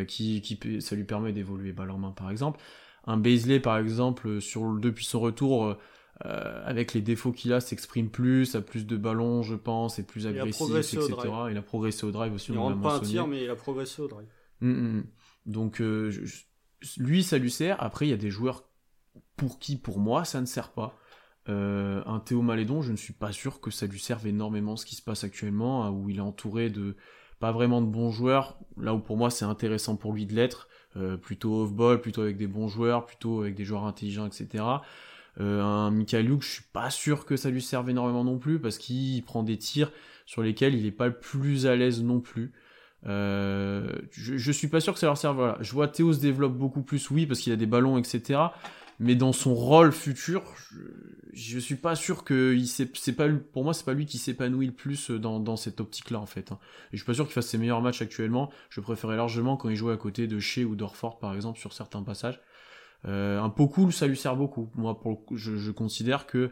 qui, qui, ça lui permet d'évoluer balle en main, par exemple un Baisley par exemple sur depuis son retour euh, euh, avec les défauts qu'il a s'exprime plus, a plus de ballons je pense, est plus agressif, etc. Il a progressé au drive aussi. Il rentre pas un tir mais il a progressé au drive. Hum, hum, hum. Donc euh, lui ça lui sert. Après il y a des joueurs pour qui pour moi ça ne sert pas. Un Théo Malédon, je ne suis pas sûr que ça lui serve énormément ce qui se passe actuellement, hein, où il est entouré de pas vraiment de bons joueurs, là où pour moi c'est intéressant pour lui de l'être, euh, plutôt off-ball, plutôt avec des bons joueurs, plutôt avec des joueurs intelligents, etc. Euh, un Michael Luke, je suis pas sûr que ça lui serve énormément non plus, parce qu'il prend des tirs sur lesquels il est pas le plus à l'aise non plus. Euh, je, je, suis pas sûr que ça leur serve. Voilà. Je vois Théo se développe beaucoup plus, oui, parce qu'il a des ballons, etc mais dans son rôle futur, je, je suis pas sûr que il c'est pas pour moi c'est pas lui qui s'épanouit le plus dans, dans cette optique là en fait. Hein. Et je suis pas sûr qu'il fasse ses meilleurs matchs actuellement. Je préférais largement quand il jouait à côté de Shea ou d'Orford par exemple sur certains passages. Euh, un pot cool, ça lui sert beaucoup. Moi, pour je, je considère que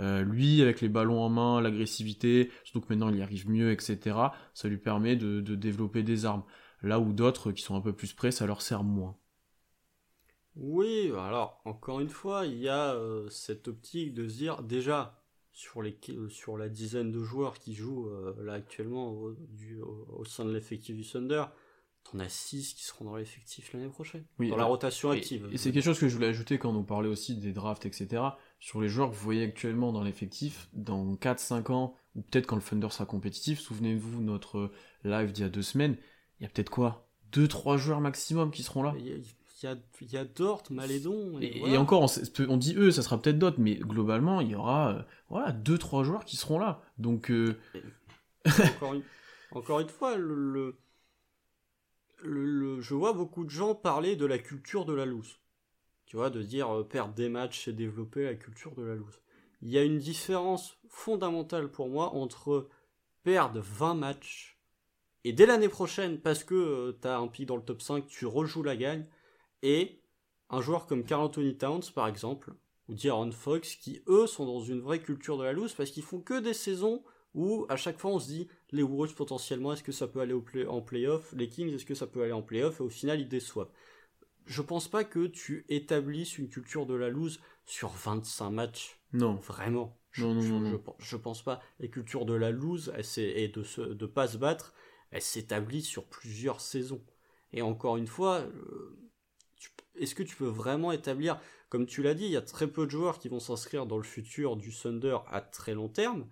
euh, lui, avec les ballons en main, l'agressivité, surtout que maintenant il y arrive mieux, etc., ça lui permet de, de développer des armes. Là où d'autres qui sont un peu plus près, ça leur sert moins. Oui, alors encore une fois, il y a euh, cette optique de se dire déjà sur les euh, sur la dizaine de joueurs qui jouent euh, là actuellement au, au, sein de l'effectif du Thunder, t'en as 6 qui seront dans l'effectif l'année prochaine, oui, dans la rotation active. Et, c'est quelque chose que je voulais ajouter quand on parlait aussi des drafts, etc. Sur les joueurs que vous voyez actuellement dans l'effectif, dans 4-5 ans, ou peut-être quand le Thunder sera compétitif, souvenez-vous notre live d'il y a deux semaines, il y a peut-être quoi? 2-3 joueurs maximum qui seront là? Il y a, Dort, Malédon. Et, encore, on, dit eux, ça sera peut-être d'autres, mais globalement, il y aura euh, voilà, deux, trois joueurs qui seront là. Donc. Euh, encore, une, fois, le, le, je vois beaucoup de gens parler de la culture de la loose. Tu vois, de dire euh, perdre des matchs et développer la culture de la loose. Il y a une différence fondamentale pour moi entre perdre 20 matchs et dès l'année prochaine, parce que tu as un pic dans le top 5, tu rejoues la gagne, et un joueur comme Carl Anthony Towns par exemple, ou D'Aaron Fox, qui eux sont dans une vraie culture de la loose parce qu'ils font que des saisons où à chaque fois on se dit les Warriors potentiellement est-ce que ça peut aller au play en playoff, les Kings est-ce que ça peut aller en playoff? Et au final ils déçoivent. Je pense pas que tu établisses une culture de la loose sur 25 matchs. Non. Vraiment. Non, non, non, je, pense pas. La culture de la loose et de de pas se battre, elle s'établit sur plusieurs saisons. Et encore une fois, euh, est-ce que tu peux vraiment établir, comme tu l'as dit, il y a très peu de joueurs qui vont s'inscrire dans le futur du Thunder à très long terme.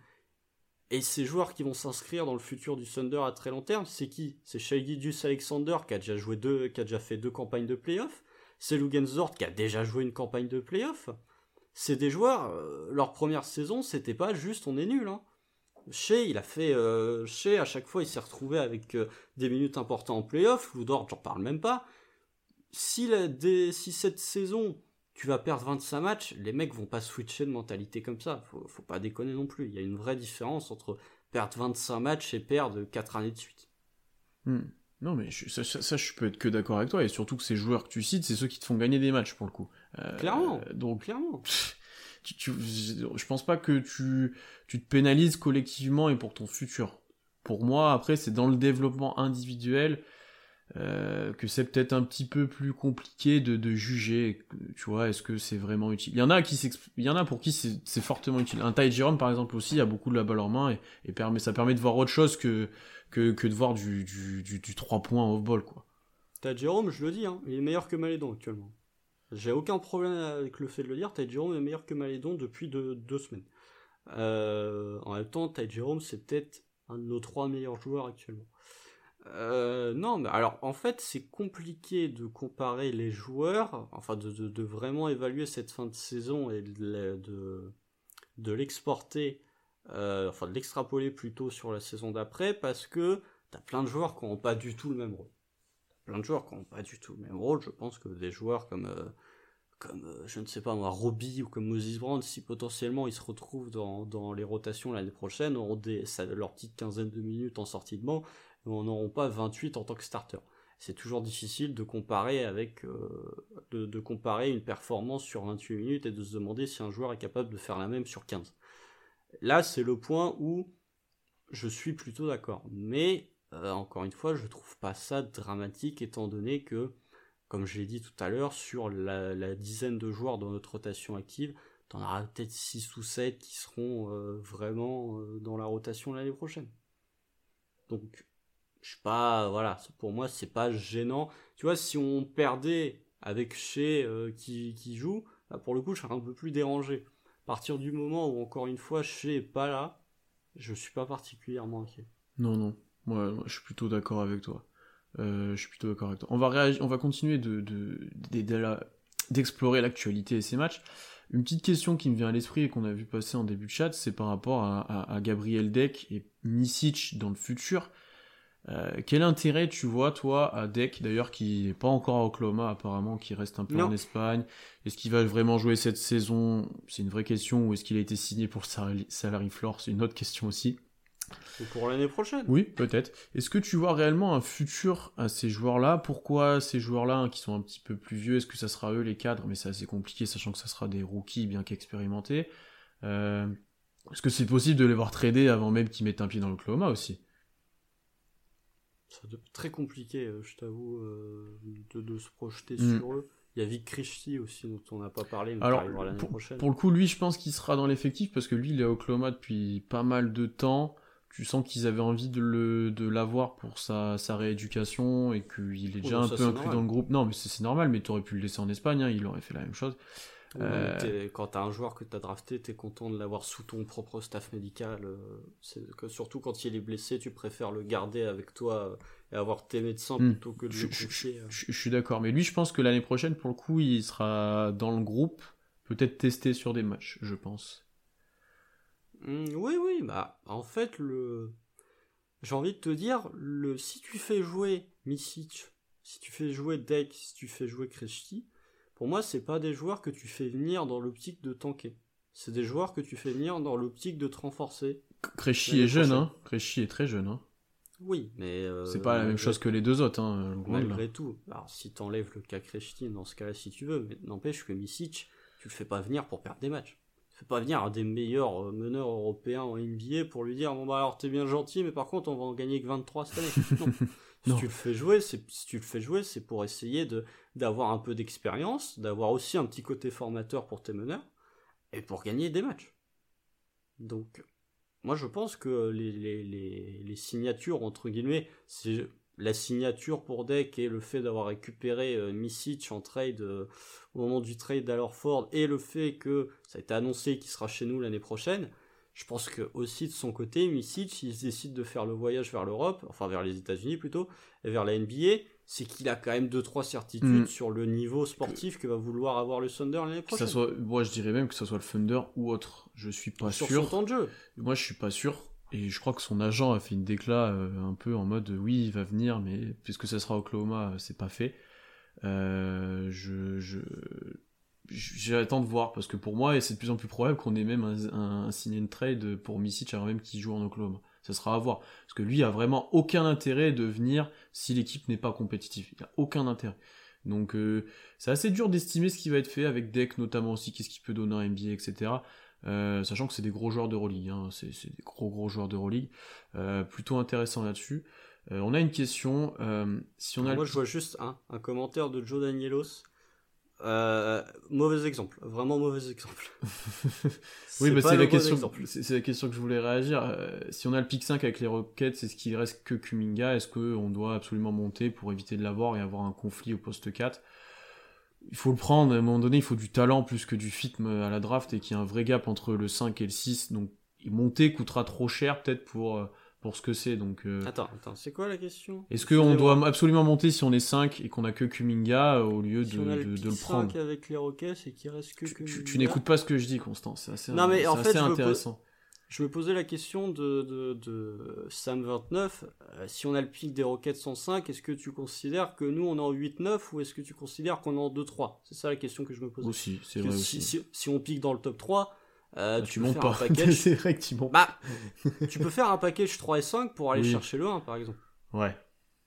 Et ces joueurs qui vont s'inscrire dans le futur du Thunder à très long terme, c'est qui? C'est Shai Alexander qui a déjà joué deux, qui a déjà fait deux campagnes de playoff. C'est Lugensort qui a déjà joué une campagne de playoff. C'est des joueurs, euh, leur première saison, c'était pas juste on est nul. Hein. Il a fait. Euh, à chaque fois, il s'est retrouvé avec euh, des minutes importantes en playoff. Ludort, j'en parle même pas si, la, si cette saison tu vas perdre 25 matchs, les mecs vont pas switcher de mentalité comme ça. Faut, faut pas déconner non plus. Il y a une vraie différence entre perdre 25 matchs et perdre 4 années de suite. Hmm. Non, mais ça, ça, je peux être que d'accord avec toi. Et surtout que ces joueurs que tu cites, c'est ceux qui te font gagner des matchs pour le coup. Euh, clairement. donc, clairement. Tu, tu, je pense pas que tu, tu te pénalises collectivement et pour ton futur. Pour moi, après, c'est dans le développement individuel euh, que c'est peut-être un petit peu plus compliqué de, juger, tu vois, est-ce que c'est vraiment utile. Il y en a qui il y en a pour qui c'est fortement utile. Un Ty Jerome par exemple aussi a beaucoup de la balle en main et, ça permet de voir autre chose que, de voir du, du, du, du 3 points off-ball, quoi. Ty Jerome, je le dis, hein, il est meilleur que Malédon actuellement. J'ai aucun problème avec le fait de le dire. Ty Jerome est meilleur que Malédon depuis deux semaines. Euh, en même temps, Ty Jerome, c'est peut-être un de nos trois meilleurs joueurs actuellement. Euh, non, mais alors en fait, c'est compliqué de comparer les joueurs, enfin de, vraiment évaluer cette fin de saison et de, l'exporter, euh, enfin de l'extrapoler plutôt sur la saison d'après, parce que t'as plein de joueurs qui n'ont pas du tout le même rôle. Plein de joueurs qui n'ont pas du tout le même rôle. Je pense que des joueurs comme comme euh, je ne sais pas moi Robbie ou comme Moses Brown si potentiellement ils se retrouvent dans, les rotations l'année prochaine auront des, leur petite quinzaine de minutes en sortie de banc et on n'auront pas 28 en tant que starter. C'est toujours difficile de comparer avec euh, de, comparer une performance sur 28 minutes et de se demander si un joueur est capable de faire la même sur 15 là c'est le point où je suis plutôt d'accord. Mais euh, encore une fois je trouve pas ça dramatique étant donné que comme je l'ai dit tout à l'heure, sur la, dizaine de joueurs dans notre rotation active, t'en auras peut-être 6 ou 7 qui seront euh, vraiment dans la rotation l'année prochaine. Donc, je sais pas, voilà, pour moi, c'est pas gênant. Tu vois, si on perdait avec Shea euh, qui, joue, pour le coup, je serais un peu plus dérangé. À partir du moment où, encore une fois, Shea est pas là, je suis pas particulièrement inquiet. Non, non, moi je suis plutôt d'accord avec toi. Euh, je suis plutôt d'accord avec toi. On va, on va continuer de, d'explorer l'actualité et ces matchs. Une petite question qui me vient à l'esprit et qu'on a vu passer en début de chat, c'est par rapport à, Gabriel Deck et Misic dans le futur. Euh, quel intérêt tu vois, toi, à Deck, d'ailleurs, qui n'est pas encore à Oklahoma, apparemment, qui reste un peu en Espagne? Est-ce qu'il va vraiment jouer cette saison? C'est une vraie question. Ou est-ce qu'il a été signé pour salary floor? C'est une autre question aussi. Ou pour l'année prochaine. Oui, peut-être. Est-ce que tu vois réellement un futur à ces joueurs-là? Pourquoi ces joueurs-là, hein, qui sont un petit peu plus vieux, est-ce que ça sera eux les cadres? Mais c'est assez compliqué, sachant que ça sera des rookies bien qu'expérimentés. Euh, est-ce que c'est possible de les voir trader avant même qu'ils mettent un pied dans l'Oklahoma aussi? C'est très compliqué, euh, je t'avoue, euh, de, se projeter mm. sur eux. Il y a Vic Krishti aussi, dont on n'a pas parlé, mais Alors, l'année prochaine. Pour le coup, lui, je pense qu'il sera dans l'effectif parce que lui, il est à Oklahoma depuis pas mal de temps tu sens qu'ils avaient envie de le de l'avoir pour sa, sa rééducation et qu'il est déjà un peu inclus dans le groupe. Non, mais c'est normal, mais tu aurais pu le laisser en Espagne, hein, il aurait fait la même chose. Euh... Quand t'as un joueur que t'as drafté, t'es content de l'avoir sous ton propre staff médical. Euh, que, surtout quand il est blessé, tu préfères le garder avec toi et avoir tes médecins hmm. plutôt que de je, le coucher. Euh. Je, suis d'accord, mais lui, je pense que l'année prochaine, pour le coup, il sera dans le groupe, peut-être testé sur des matchs, je pense. Mmh, oui, oui, bah en fait, le. J'ai envie de te dire, le si tu fais jouer Misic, si tu fais jouer Deck, si tu fais jouer Kreshti, pour moi, c'est pas des joueurs que tu fais venir dans l'optique de tanker. C'est des joueurs que tu fais venir dans l'optique de te renforcer. Kreshti est jeune, hein. Kreshti est très jeune, hein. Oui, mais. Euh, c'est pas la même chose que les deux autres, hein. Malgré tout. Alors, si t'enlèves le cas Kreshti, dans ce cas-là, si tu veux, mais n'empêche que Misic, tu le fais pas venir pour perdre des matchs pas venir un des meilleurs euh, meneurs européens en NBA pour lui dire bon bah alors t'es bien gentil mais par contre on va en gagner que 23 cette année. Non. si tu le fais jouer, c'est si tu le fais jouer, c'est pour essayer de d'avoir un peu d'expérience, d'avoir aussi un petit côté formateur pour tes meneurs et pour gagner des matchs. Donc moi je pense que les, les, les, les signatures entre guillemets, c'est la signature pour Deck et le fait d'avoir récupéré euh, Misic en trade euh, au moment du trade Ford et le fait que ça a été annoncé qu'il sera chez nous l'année prochaine, je pense que aussi de son côté, Misic, s'il décide de faire le voyage vers l'Europe, enfin vers les États-Unis plutôt, et vers la NBA, c'est qu'il a quand même deux trois certitudes mm. sur le niveau sportif que va vouloir avoir le Thunder l'année prochaine. Ça soit, moi je dirais même que ce soit le Thunder ou autre. Je suis pas sûr. Sur son temps de jeu. Moi je suis pas sûr et je crois que son agent a fait une décla euh, un peu en mode oui, il va venir, mais puisque ça sera Oklahoma, euh, c'est pas fait. Euh, je, je, j'attends de voir parce que pour moi, c'est de plus en plus probable qu'on ait même un, un, signé une trade pour Misic avant même qu'il joue en Oklahoma. Ça sera à voir parce que lui a vraiment aucun intérêt de venir si l'équipe n'est pas compétitive. Il a aucun intérêt. Donc c'est assez dur d'estimer ce qui va être fait avec Deck notamment aussi, qu'est-ce qu'il peut donner en NBA, etc. Euh, sachant que c'est des gros joueurs de hein, c'est des gros gros joueurs de euh, plutôt intéressant là-dessus. Euh, on a une question. si on a moi, je vois juste un, un commentaire de Joe Danielos. Mauvais exemple, vraiment mauvais exemple. oui, mais c'est la question. C'est la question que je voulais réagir. si on a le pick 5 avec les Rockets, c'est ce qu'il reste que Kuminga Est-ce qu'on doit absolument monter pour éviter de l'avoir et avoir un conflit au poste 4 il faut le prendre, à un moment donné, il faut du talent plus que du fit à la draft et qu'il y a un vrai gap entre le 5 et le 6. Donc, monter coûtera trop cher peut-être pour, euh, pour ce que c'est. Donc, euh, Attends, attends, c'est quoi la question? Est-ce qu'on doit absolument monter si on est 5 et qu'on a que Kuminga euh, au lieu de, le, de, le prendre? avec les Rockets et qu'il reste que Tu, tu, n'écoutes pas ce que je dis, Constance. C'est assez, non, mais en fait, intéressant je me posais la question de, de, Sam29. Euh, si on a le pic des Rockets en 5, est-ce que tu considères que nous on est en 8-9 ou est-ce que tu considères qu'on est en 2-3 C'est ça la question que je me pose. Aussi, c'est vrai. Si, Si, on pique dans le top 3, euh, bah, tu, montes pas. c'est vrai que tu montes. Bah, tu peux faire un package 3 et 5 pour aller chercher le 1 par exemple. Ouais.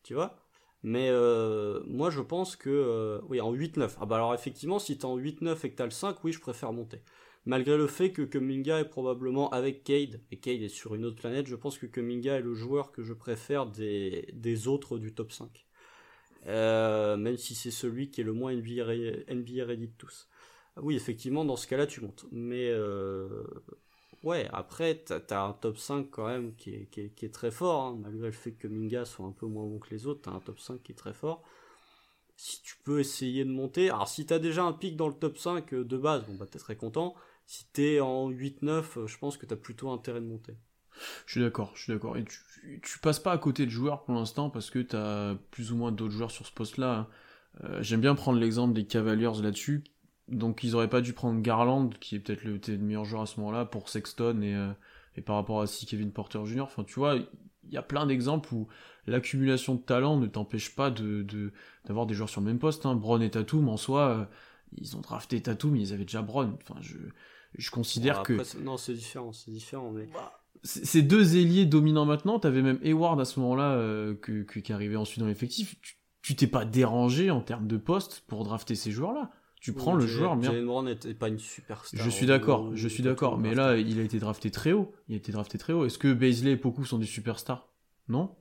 Tu vois? Mais euh, moi je pense que oui en 8-9. Ah bah alors effectivement si t'es en 8-9 et que t'as le 5, oui je préfère monter malgré le fait que Kuminga est probablement avec Cade, et Cade est sur une autre planète, je pense que Kuminga est le joueur que je préfère des, des autres du top 5. Euh, même si c'est celui qui est le moins NBA, ready de tous. Oui, effectivement, dans ce cas-là, tu montes. Mais euh, ouais, après, t'as as un top 5 quand même qui est, très fort, hein. malgré le fait que Minga soit un peu moins bon que les autres, t'as un top 5 qui est très fort. Si tu peux essayer de monter, alors si t'as déjà un pic dans le top 5 euh, de base, bon bah t'es très content si t'es en 8-9, euh, je pense que t'as plutôt intérêt de monter. Je suis d'accord, je suis d'accord. Et tu, passes pas à côté de joueurs pour l'instant parce que t'as plus ou moins d'autres joueurs sur ce poste-là. Hein. J'aime bien prendre l'exemple des Cavaliers là-dessus. Donc ils auraient pas dû prendre Garland, qui est peut-être le, meilleur joueur à ce moment-là, pour Sexton et, euh, et par rapport à si Kevin Porter Jr. Enfin, tu vois, il y a plein d'exemples où l'accumulation de talent ne t'empêche pas de d'avoir des joueurs sur le même poste. Hein. Brown et Tatum, en soi, ils ont drafté Tatum, mais ils avaient déjà Brown. Enfin, je je considère que. Non, c'est différent, c'est différent, mais. Bah, ces deux ailiers dominants maintenant, t'avais même Hayward à ce moment-là euh, que, qui arrivait ensuite dans l'effectif. Tu t'es pas dérangé en termes de poste pour drafter ces joueurs-là. Tu prends le joueur bien. Jalen Brown n'était pas une superstar. Je suis d'accord, je suis d'accord. Mais là, il a été drafté très haut. Il a été drafté très haut. Est-ce que Baisley et Poku sont des superstars? Non?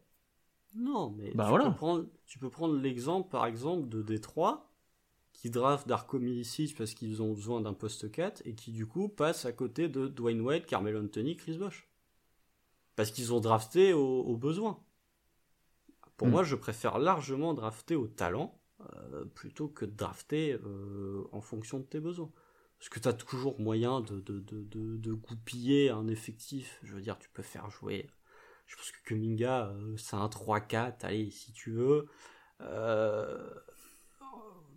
Non, mais bah voilà. peux prendre, tu peux prendre l'exemple, par exemple, de Détroit qui draft Darko Milicic parce qu'ils ont besoin d'un poste 4 et qui du coup passe à côté de Dwayne Wade, Carmelo Anthony, Chris Bosh. Parce qu'ils ont drafté au, besoin. Pour hmm. moi, je préfère largement drafter au talent euh, plutôt que de drafter euh, en fonction de tes besoins. Parce que tu as toujours moyen de, de, de, de, goupiller un effectif. Je veux dire, tu peux faire jouer. Je pense que Kuminga, euh, c'est un 3-4, allez, si tu veux.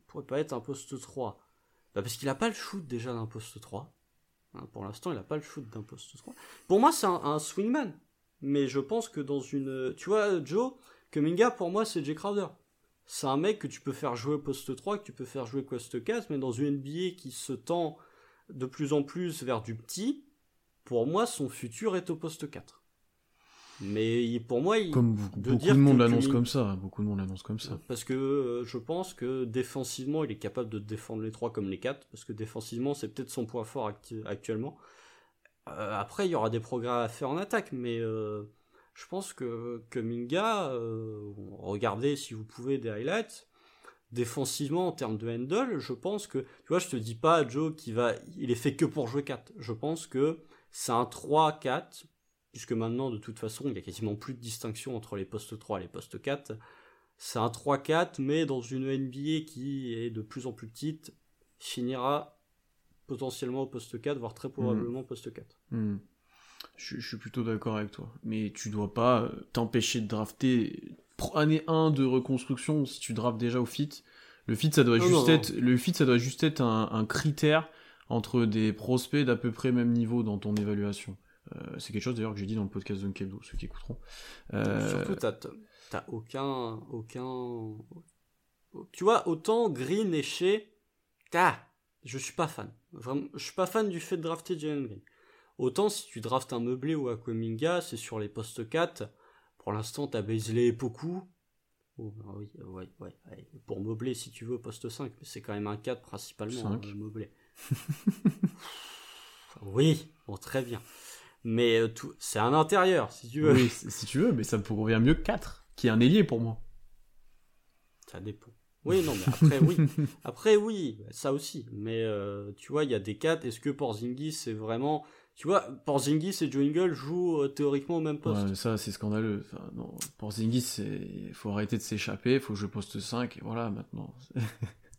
Pourrait pas être un poste 3 bah Parce qu'il a pas le shoot déjà d'un poste 3. Hein, pour l'instant, il a pas le shoot d'un poste 3. Pour moi, c'est un, swingman. Mais je pense que dans une. Tu vois, Joe, Kuminga, pour moi, c'est Jay Crowder. C'est un mec que tu peux faire jouer poste 3, que tu peux faire jouer poste 4, mais dans une NBA qui se tend de plus en plus vers du petit, pour moi, son futur est au poste 4. Mais pour moi, il, comme beaucoup de monde l'annonce comme ça, beaucoup de monde l'annonce comme ça. Parce que euh, je pense que défensivement, il est capable de défendre les trois comme les quatre, parce que défensivement, c'est peut-être son point fort actuellement. Euh, après, il y aura des progrès à faire en attaque, mais euh, je pense que, que Minga, regardez si vous pouvez des highlights. Défensivement, en termes de handle, je pense que, tu vois, je te dis pas, Joe, qui va, il est fait que pour jouer 4. Je pense que c'est un 3-4 puisque maintenant, de toute façon, il n'y a quasiment plus de distinction entre les postes 3 et les postes 4. C'est un 3-4, mais dans une NBA qui est de plus en plus petite, finira potentiellement au poste 4, voire très probablement au poste 4. Hmm. Je, suis plutôt d'accord avec toi. Mais tu dois pas euh, t'empêcher de drafter année 1 de reconstruction si tu draftes déjà au fit. Le fit, ça doit, juste, Être, Le fit, ça doit juste être un, un critère entre des prospects d'à peu près même niveau dans ton évaluation. Euh, c'est quelque chose d'ailleurs que j'ai dit dans le podcast de Nkebdo, ceux qui écouteront. Euh, Surtout, t'as, aucun, aucun. Tu vois, autant Green et Shea, je suis pas fan. Vraiment, je suis pas fan du fait de drafter Jalen Green. Autant si tu draftes un meublé ou Aquaminga, c'est sur les postes 4. Pour l'instant, t'as Baisley et Poku. Oh, bah oui, ouais, ouais, Pour meubler, si tu veux, poste 5, mais c'est quand même un 4 principalement, hein, meublé. oui, bon, très bien. Mais euh, tout, c'est un intérieur, si tu veux. Oui, si tu veux, mais ça me convient mieux que 4, qui est un ailier pour moi. Ça dépend. Oui, non, mais après, oui. Après, oui, ça aussi. Mais euh, tu vois, il y a des 4. Est-ce que Porzingis, c'est vraiment. Tu vois, Porzingis et Joe jouent euh, théoriquement au même poste. Ouais, ça, c'est scandaleux. Enfin, non, Porzingis, il faut arrêter de s'échapper, il faut que je poste 5, et voilà, maintenant.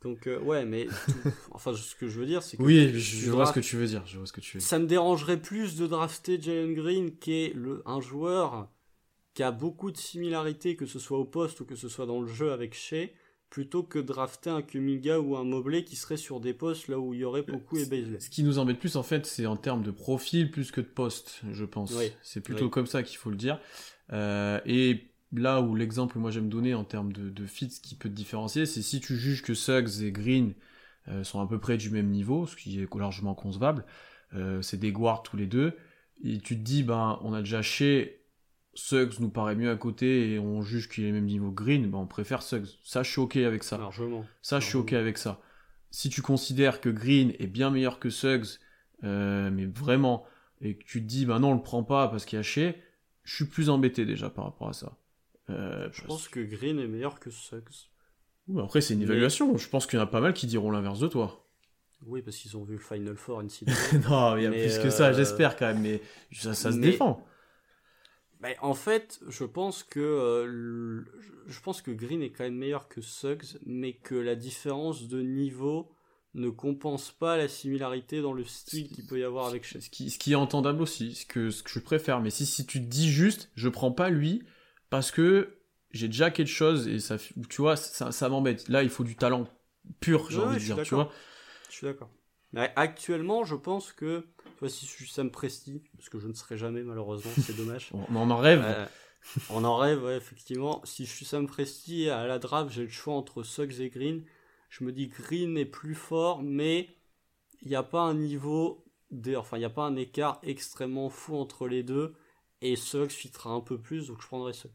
Donc euh, ouais, mais enfin ce que je veux dire, c'est que oui, je, vois ce que tu veux dire. Je vois ce que tu veux. Dire. Ça me dérangerait plus de drafter Jalen Green, qui est le un joueur qui a beaucoup de similarités, que ce soit au poste ou que ce soit dans le jeu avec Shea, plutôt que drafter un Kuminga ou un Mobley qui serait sur des postes là où il y aurait beaucoup et Basley. Ce qui nous embête plus en fait, c'est en termes de profil plus que de poste, je pense. C'est plutôt comme ça qu'il faut le dire. Euh, et là où l'exemple moi j'aime donner en termes de, de fit, qui peut te différencier, c'est si tu juges que Suggs et Green euh, sont à peu près du même niveau, ce qui est largement concevable, euh, c'est des guards tous les deux, et tu te dis, ben, on a déjà chez Suggs nous paraît mieux à côté et on juge qu'il est même niveau Green, ben on préfère Suggs. Ça, je suis ok avec ça. Largement. Ça, je suis ok avec ça. Si tu considères que Green est bien meilleur que Suggs, euh, mais vraiment, et que tu te dis, ben non, on le prend pas parce qu'il y a chez, je suis plus embêté déjà par rapport à ça. Euh, je pense que Green est meilleur que Suggs. après, c'est une évaluation. Je pense qu'il y en a pas mal qui diront l'inverse de toi. Oui, parce qu'ils ont vu le Final Four non, il y a plus que ça, euh, j'espère quand même, mais ça, se défend. Ben, en fait, je pense que euh, je pense que Green est quand même meilleur que Suggs, mais que la différence de niveau ne compense pas la similarité dans le style qu'il peut y avoir avec Ce qui, ce qui est entendable aussi, ce que, ce que je préfère. Mais si, si tu te dis juste, je prends pas lui, parce que j'ai déjà quelque chose et ça, tu vois, ça, ça m'embête. Là, il faut du talent pur, j'ai envie de dire, tu vois. Je suis d'accord. Actuellement, je pense que, si je suis Sam Presti, parce que je ne serai jamais malheureusement, c'est dommage. on, en rêve. Euh, on en rêve, ouais, effectivement. Si je suis Sam Presti à la draft, j'ai le choix entre Suggs et Green. Je me dis Green est plus fort, mais il n'y a pas un niveau, enfin il n'y a pas un écart extrêmement fou entre les deux. Et Suggs fitera un peu plus, donc je prendrai Suggs.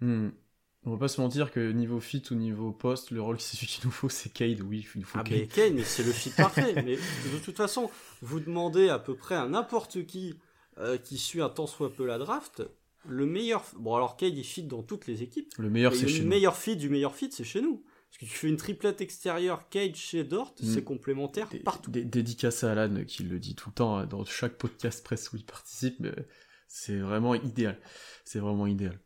Hmm. On va pas se mentir que niveau fit ou niveau poste, le rôle qu'il nous faut, c'est Cade. Oui, il faut ah, Cade. mais Cade, c'est le fit parfait. mais de toute façon, vous demandez à peu près à n'importe qui euh, qui suit un tant soit peu la draft, le meilleur. Bon, alors Cade, il fit dans toutes les équipes. Le meilleur, c'est chez nous. Le meilleur fit du meilleur fit, c'est chez nous. Parce que tu fais une triplette extérieure Cade chez Dort, hmm. c'est complémentaire partout. dédicace à Alan qui le dit tout le temps hein, dans chaque podcast presse où il participe. C'est vraiment idéal. C'est vraiment idéal.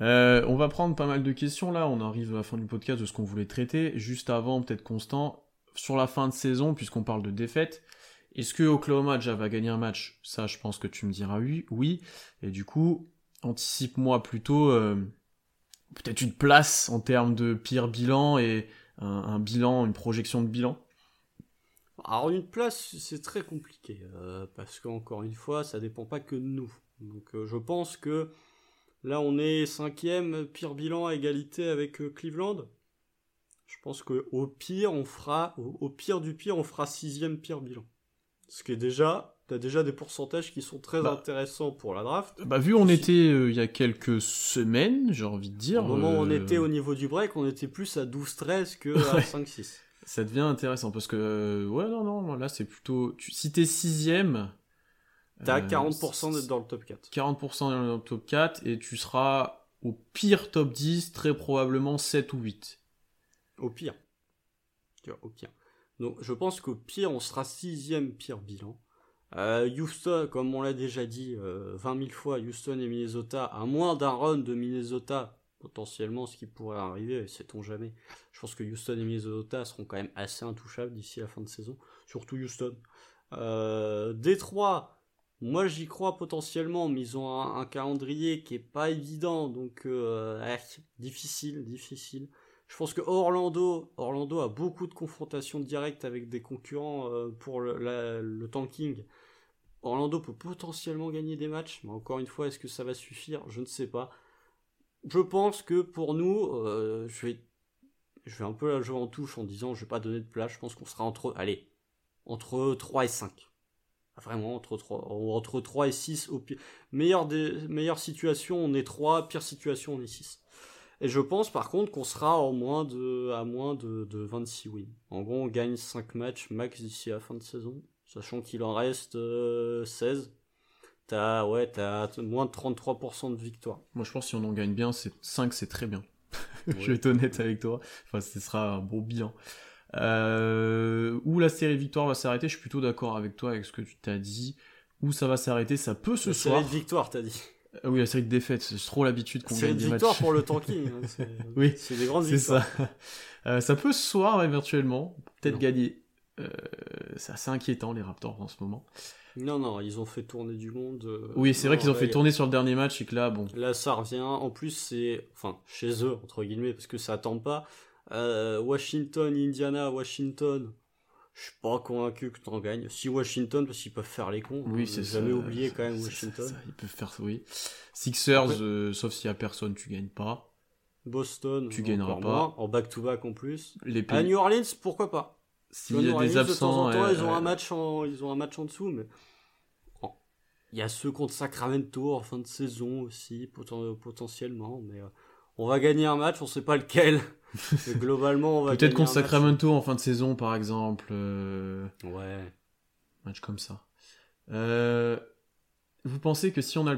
Euh, on va prendre pas mal de questions là, on arrive à la fin du podcast de ce qu'on voulait traiter. Juste avant, peut-être Constant, sur la fin de saison, puisqu'on parle de défaite, est-ce que Oklahoma déjà va gagner un match? Ça, je pense que tu me diras oui. oui. Et du coup, anticipe-moi plutôt euh, peut-être une place en termes de pire bilan et un bilan, une projection de bilan. Alors une place, c'est très compliqué, euh, parce qu'encore une fois, ça dépend pas que de nous. Donc je pense que là on est cinquième, pire bilan à égalité avec euh, Cleveland. Je pense que au pire, on fera, au, pire du pire, on fera sixième pire bilan. Ce qui est déjà, t'as déjà des pourcentages qui sont très bah. intéressants pour la draft. Bah vu on était il y a quelques semaines, j'ai envie de dire. Au moment où on était au niveau du break, on était plus à 12-13 que à 5-6. Ça devient intéressant parce que, euh, ouais, non, non, là c'est plutôt. Tu... Si t'es sixième. T'as 40% d'être dans le top 4. 40% dans le top 4 et tu seras au pire top 10, très probablement 7 ou 8. Au pire. Tu vois, au pire. Donc je pense qu'au pire, on sera sixième pire bilan. Euh, Houston, comme on l'a déjà dit euh, 20 000 fois, Houston et Minnesota, à moins d'un run de Minnesota, potentiellement ce qui pourrait arriver, sait-on jamais. Je pense que Houston et Minnesota seront quand même assez intouchables d'ici la fin de saison, surtout Houston. Euh, Détroit, moi j'y crois potentiellement, mais ils ont un, calendrier qui est pas évident, donc euh, difficile, difficile. Je pense que Orlando, Orlando a beaucoup de confrontations directes avec des concurrents euh, pour le, le tanking. Orlando peut potentiellement gagner des matchs, mais encore une fois, est-ce que ça va suffire? Je ne sais pas je pense que pour nous, euh, je vais, je vais un peu la jouer en touche en disant, je vais pas donner de place. Je pense qu'on sera entre, allez, entre 3 et 5. Vraiment, entre 3, entre 3 et 6 au pire. Meilleure, des, meilleure situation, on est 3, pire situation, on est 6. Et je pense par contre qu'on sera en moins de, à moins de, de 26 wins. En gros, on gagne 5 matchs max d'ici à la fin de saison, sachant qu'il en reste 16. Euh, T'as ouais, as moins de 33% de victoire. Moi, je pense que si on en gagne bien, c'est 5, c'est très bien. je vais être honnête avec toi. Enfin, ce sera un bon bilan. Euh, où la série de victoires va s'arrêter, je suis plutôt d'accord avec toi avec ce que tu t'as dit. Où ça va s'arrêter, ça peut se la soir. Série de victoire, t'as dit. Ah oui, la série de défaites, j'ai trop l'habitude qu'on gagne des C'est matchs. pour le tanking. hein, c'est- Oui, c'est des grandes C'est victoires. ça. Euh, ça peut se soir éventuellement, peut-être gagner. Euh, c'est assez inquiétant les Raptors en ce moment. Non, non, ils ont fait tourner du monde. euh, Oui, c'est vrai qu'ils ont là, fait a- tourner sur le dernier match et que là, bon, Là, ça revient. En plus, c'est. Enfin, chez eux, entre guillemets, parce que ça attend pas. Euh, Washington, Indiana, Washington. Je suis pas convaincu que t'en gagnes. Si Washington, parce qu'ils peuvent faire les cons. oui, c'est jamais ça. oublié quand même Washington. ça, Ils peuvent faire oui. Sixers, Après- euh, sauf s'il y a personne, tu gagnes pas. Boston, Tu gagneras pas. moins, en back-to-back en plus. Les À New Orleans, pourquoi pas? S'il y a New des Orleans, de temps en absents, temps, euh, ils ont un euh, match en, ils ont un match en dessous, mais il y a ceux contre Sacramento en fin de saison aussi, poten- potentiellement, mais on va gagner un match, on sait pas lequel. mais globalement, on va peut-être gagner contre un match. Sacramento en fin de saison, par exemple. euh, Ouais. match comme ça. Euh, vous pensez que si on a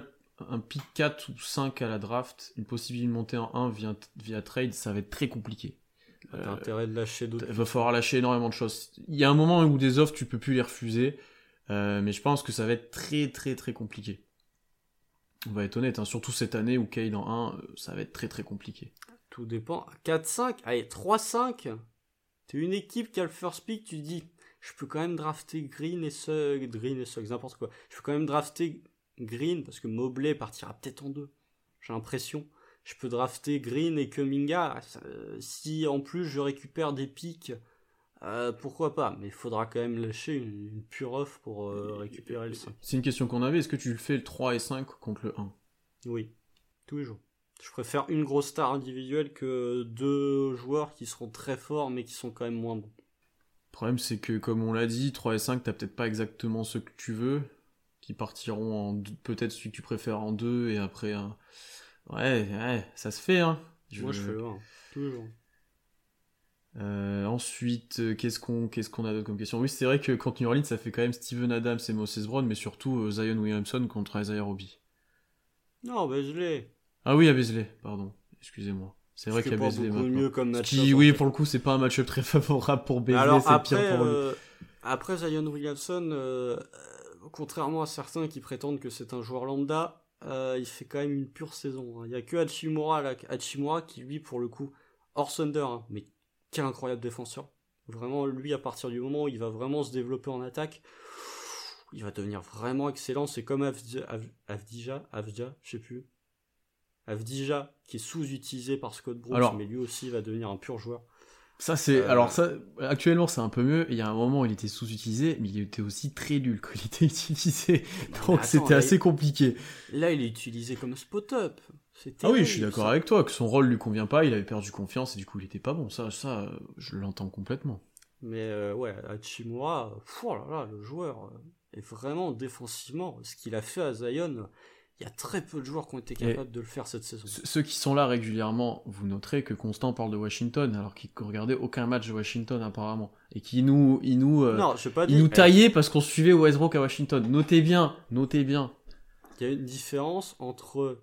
un pick 4 ou 5 à la draft, une possibilité de monter en 1 via, via trade, ça va être très compliqué. T'as Euh, intérêt de lâcher d'autres. Il va falloir lâcher énormément de choses. Il y a un moment où des offres, tu peux plus les refuser. euh, mais je pense que ça va être très très très compliqué. On va être honnête, hein, surtout cette année où Cade en 1, euh, ça va être très très compliqué. Tout dépend. 4-5, allez, 3-5. T'es une équipe qui a le first pick, tu te dis, je peux quand même drafter Green et Suggs, Green et Suggs, n'importe quoi. Je peux quand même drafter Green parce que Mobley partira peut-être en deux. J'ai l'impression. Je peux drafter Green et Kuminga. Euh, Si en plus je récupère des pics, euh, pourquoi pas. Mais il faudra quand même lâcher une, une pure offre pour euh, récupérer le 5. C'est une question qu'on avait, est-ce que tu le fais le 3 et 5 contre le 1 Oui, tous les jours. Je préfère une grosse star individuelle que deux joueurs qui seront très forts mais qui sont quand même moins bons. Le problème, c'est que, comme on l'a dit, 3 et 5, t'as peut-être pas exactement ce que tu veux, qui partiront en peut-être celui que tu préfères en 2 et après un. Ouais, ouais, ça se fait, hein. Moi je fais le 1, tous les jours. Euh, ensuite, euh, qu'est-ce qu'on qu'est-ce qu'on a d'autre comme question? Oui, c'est vrai que contre New Orleans, ça fait quand même Steven Adams et Moses Brown, mais surtout euh, Zion Williamson contre Isaiah Roby. Non, l'ai. Ah oui, à Beasley, pardon. Excusez-moi. C'est vrai qu'il qui y a Beasley maintenant. mieux comme qui, oui, pour le coup, c'est pas un match-up très favorable pour Beasley, c'est pire pour lui. euh, après Zion Williamson, euh, contrairement à certains qui prétendent que c'est un joueur lambda, il fait quand même une pure saison. hein. Il y a que Hachimura, là, Hachimura qui lui, pour le coup, hors Thunder, hein, mais quel incroyable défenseur. Vraiment, lui, à partir du moment où il va vraiment se développer en attaque, il va devenir vraiment excellent. C'est comme Avdija, Av- Avdija, Avdija, je sais plus. Avdija, qui est sous-utilisé par Scott Brooks, Alors- mais lui aussi va devenir un pur joueur. Ça, c'est. euh, Alors, ça, actuellement, c'est un peu mieux. Il y a un moment où il était sous-utilisé, mais il était aussi très nul quand il était utilisé. Donc, c'était assez il- compliqué. Là, il est utilisé comme spot-up. Ah oui, je suis d'accord avec toi, que son rôle lui convient pas, il avait perdu confiance et du coup, il était pas bon. Ça, ça je l'entends complètement. Mais euh, ouais, Hachimura, oh là là, le joueur euh, est vraiment défensivement. Ce qu'il a fait à Zion, il y a très peu de joueurs qui ont été capables de le faire cette saison. Ce- Ceux qui sont là régulièrement, vous noterez que Constant parle de Washington, alors qu'il regardait aucun match de Washington apparemment. Et qui nous, il nous, euh, non, pas il nous taillait parce qu'on suivait Westbrook à Washington. Notez bien, notez bien. Il y a une différence entre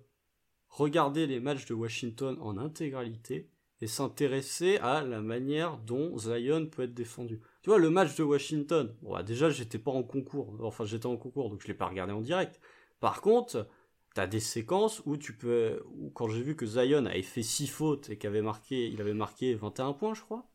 regarder les matchs de Washington en intégralité et s'intéresser à la manière dont Zion peut être défendu. Tu vois, le match de Washington, bon, bah, déjà, j'étais pas en concours, enfin, j'étais en concours, donc je l'ai pas regardé en direct. Par contre, t'as des séquences où tu peux, où quand j'ai vu que Zion avait fait 6 fautes et qu'il avait marqué, il avait marqué 21 points, je crois.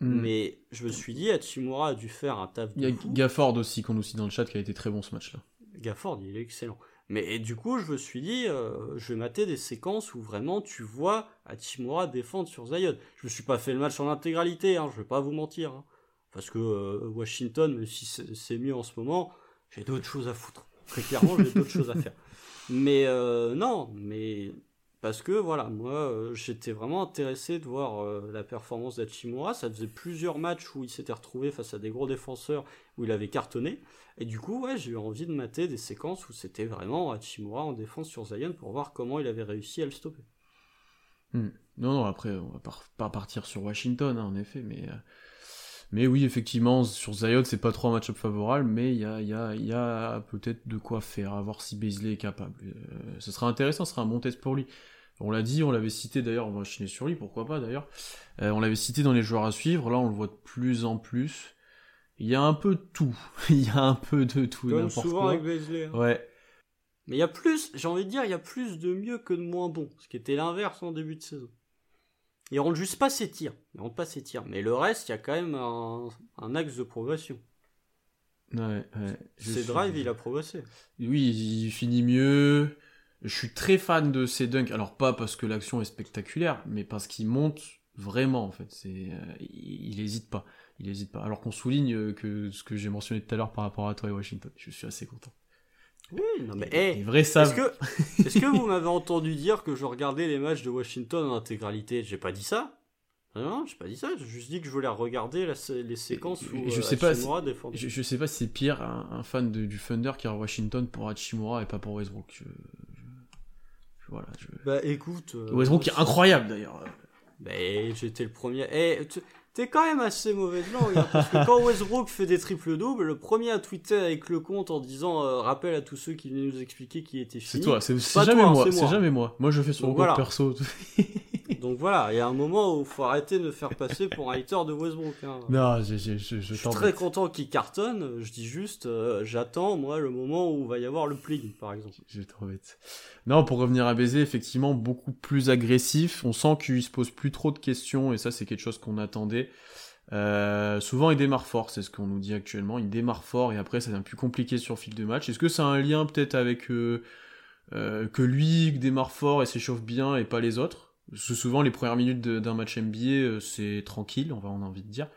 Hmm. Mais je me suis dit, Hachimura a dû faire un taf Il y a fou. Gafford aussi qu'on nous cite dans le chat qui a été très bon ce match-là. Gafford, il est excellent. Mais et du coup, je me suis dit, euh, je vais mater des séquences où vraiment tu vois Hachimura défendre sur Zion. Je me suis pas fait le match en intégralité, hein, je vais pas vous mentir. hein. parce que euh, Washington, même si c'est mieux en ce moment, j'ai d'autres choses à foutre. Très clairement, j'ai d'autres choses à faire. Mais euh, non, mais parce que voilà, moi euh, j'étais vraiment intéressé de voir euh, la performance d'Hachimura. Ça faisait plusieurs matchs où il s'était retrouvé face à des gros défenseurs où il avait cartonné. Et du coup, ouais, j'ai eu envie de mater des séquences où c'était vraiment Hachimura en défense sur Zion pour voir comment il avait réussi à le stopper. Hmm. Non, non, après, on va pas, partir sur Washington, hein, en effet, mais, mais oui, effectivement, sur Zion, c'est pas trop un match-up favorable, mais il y a, il y a, il y a peut-être de quoi faire, à voir si Beasley est capable. Euh, ce sera intéressant, ce sera un bon test pour lui. On l'a dit, on l'avait cité d'ailleurs, on va chiner sur lui, pourquoi pas d'ailleurs. Euh, on l'avait cité dans les joueurs à suivre, là on le voit de plus en plus. Il y a un peu de tout, il y a un peu de tout, Comme n'importe souvent quoi. avec Beasley. hein. Ouais. Mais il y a plus, j'ai envie de dire, il y a plus de mieux que de moins bon, ce qui était l'inverse en début de saison. Ils rendent juste pas ses tirs, ils rendent pas ses tirs, mais le reste, il y a quand même un, axe de progression. Ouais, ouais. Ses drives, il a progressé. Oui, il finit mieux. Je suis très fan de ses dunks. Alors pas parce que l'action est spectaculaire, mais parce qu'il monte vraiment en fait. C'est, euh, il, il hésite pas, il hésite pas. Alors qu'on souligne que ce que j'ai mentionné tout à l'heure par rapport à toi et Washington, je suis assez content. Oui, non mais hey, Est-ce que, est que vous m'avez entendu dire que je regardais les matchs de Washington en intégralité? J'ai pas dit ça. Non, j'ai pas dit ça. J'ai juste dit que je voulais regarder les séquences où je sais pas. Je, sais pas si c'est pire un, fan du Thunder qui est à Washington pour Hachimura et pas pour Westbrook. voilà. Bah écoute. Euh, Westbrook est incroyable d'ailleurs. Bah j'étais le premier. Eh, T'es quand même assez mauvaise langue, hein, parce que quand Westbrook fait des triples-doubles, le premier à tweeter avec le compte en disant euh, rappel à tous ceux qui venaient nous expliquer qui était fini. C'est toi, c'est jamais moi, c'est jamais moi. Moi je fais sur le compte perso. Donc voilà, il y a un moment où il faut arrêter de me faire passer pour un hater de Westbrook. Hein. Non, je, je, je, je suis très content qu'il cartonne. Je dis juste, euh, j'attends moi le moment où il va y avoir le pling, par exemple. J'ai trop bête. Non, pour revenir à baiser, effectivement, beaucoup plus agressif. On sent qu'il se pose plus trop de questions et ça, c'est quelque chose qu'on attendait. Euh, souvent, il démarre fort, c'est ce qu'on nous dit actuellement. Il démarre fort et après, ça devient plus compliqué sur le fil de match. Est-ce que ça a un lien peut-être avec euh, que lui démarre fort et s'échauffe bien et pas les autres? Souvent, les premières minutes d'un match NBA, euh, c'est tranquille, on va en envie de dire.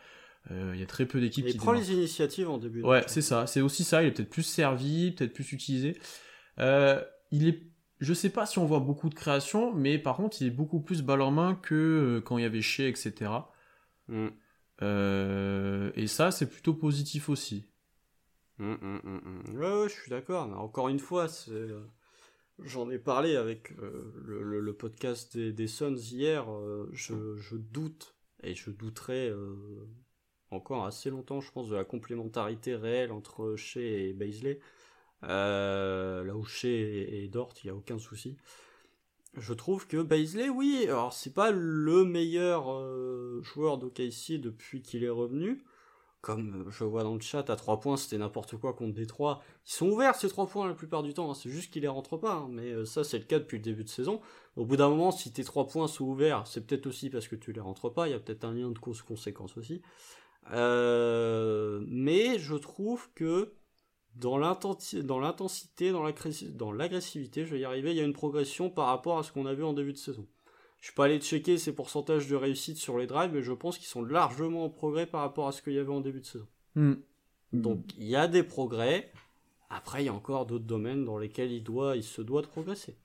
Euh, il y a très peu d'équipes qui. Il prend les initiatives en début. De ouais, c'est ça. C'est aussi ça. Il est peut-être plus servi, peut-être plus utilisé. Euh, il est. Je sais pas si on voit beaucoup de création, mais par contre, il est beaucoup plus balle en main que quand il y avait Shea, etc. Mm. et ça, c'est plutôt positif aussi. Mm, mm, ouais, je suis d'accord. Encore une fois, c'est J'en ai parlé avec euh, le, podcast des, Suns hier. Euh, je, doute, et je douterai euh, encore assez longtemps, je pense, de la complémentarité réelle entre Shea et Baisley. là où Shea et, Dort, il n'y a aucun souci. Je trouve que Baisley, oui, alors c'est pas le meilleur joueur d'OKC depuis qu'il est revenu, comme je vois dans le chat, à 3 points, c'était n'importe quoi contre Détroit. Ils sont ouverts ces 3 points la plupart du temps, hein. c'est juste qu'ils les rentrent pas, hein. mais euh, ça c'est le cas depuis le début de saison. Au bout d'un moment, si tes 3 points sont ouverts, c'est peut-être aussi parce que tu les rentres pas, il y a peut-être un lien de cause-conséquence aussi. Euh, mais je trouve que dans l'intensité, dans l'agressivité, je vais y arriver, il y a une progression par rapport à ce qu'on a vu en début de saison. Je suis pas allé checker ses pourcentages de réussite sur les drives, mais je pense qu'ils sont largement en progrès par rapport à ce qu'il y avait en début de saison. Hmm. Donc il y a des progrès. Après, il y a encore d'autres domaines dans lesquels il doit, il se doit de progresser.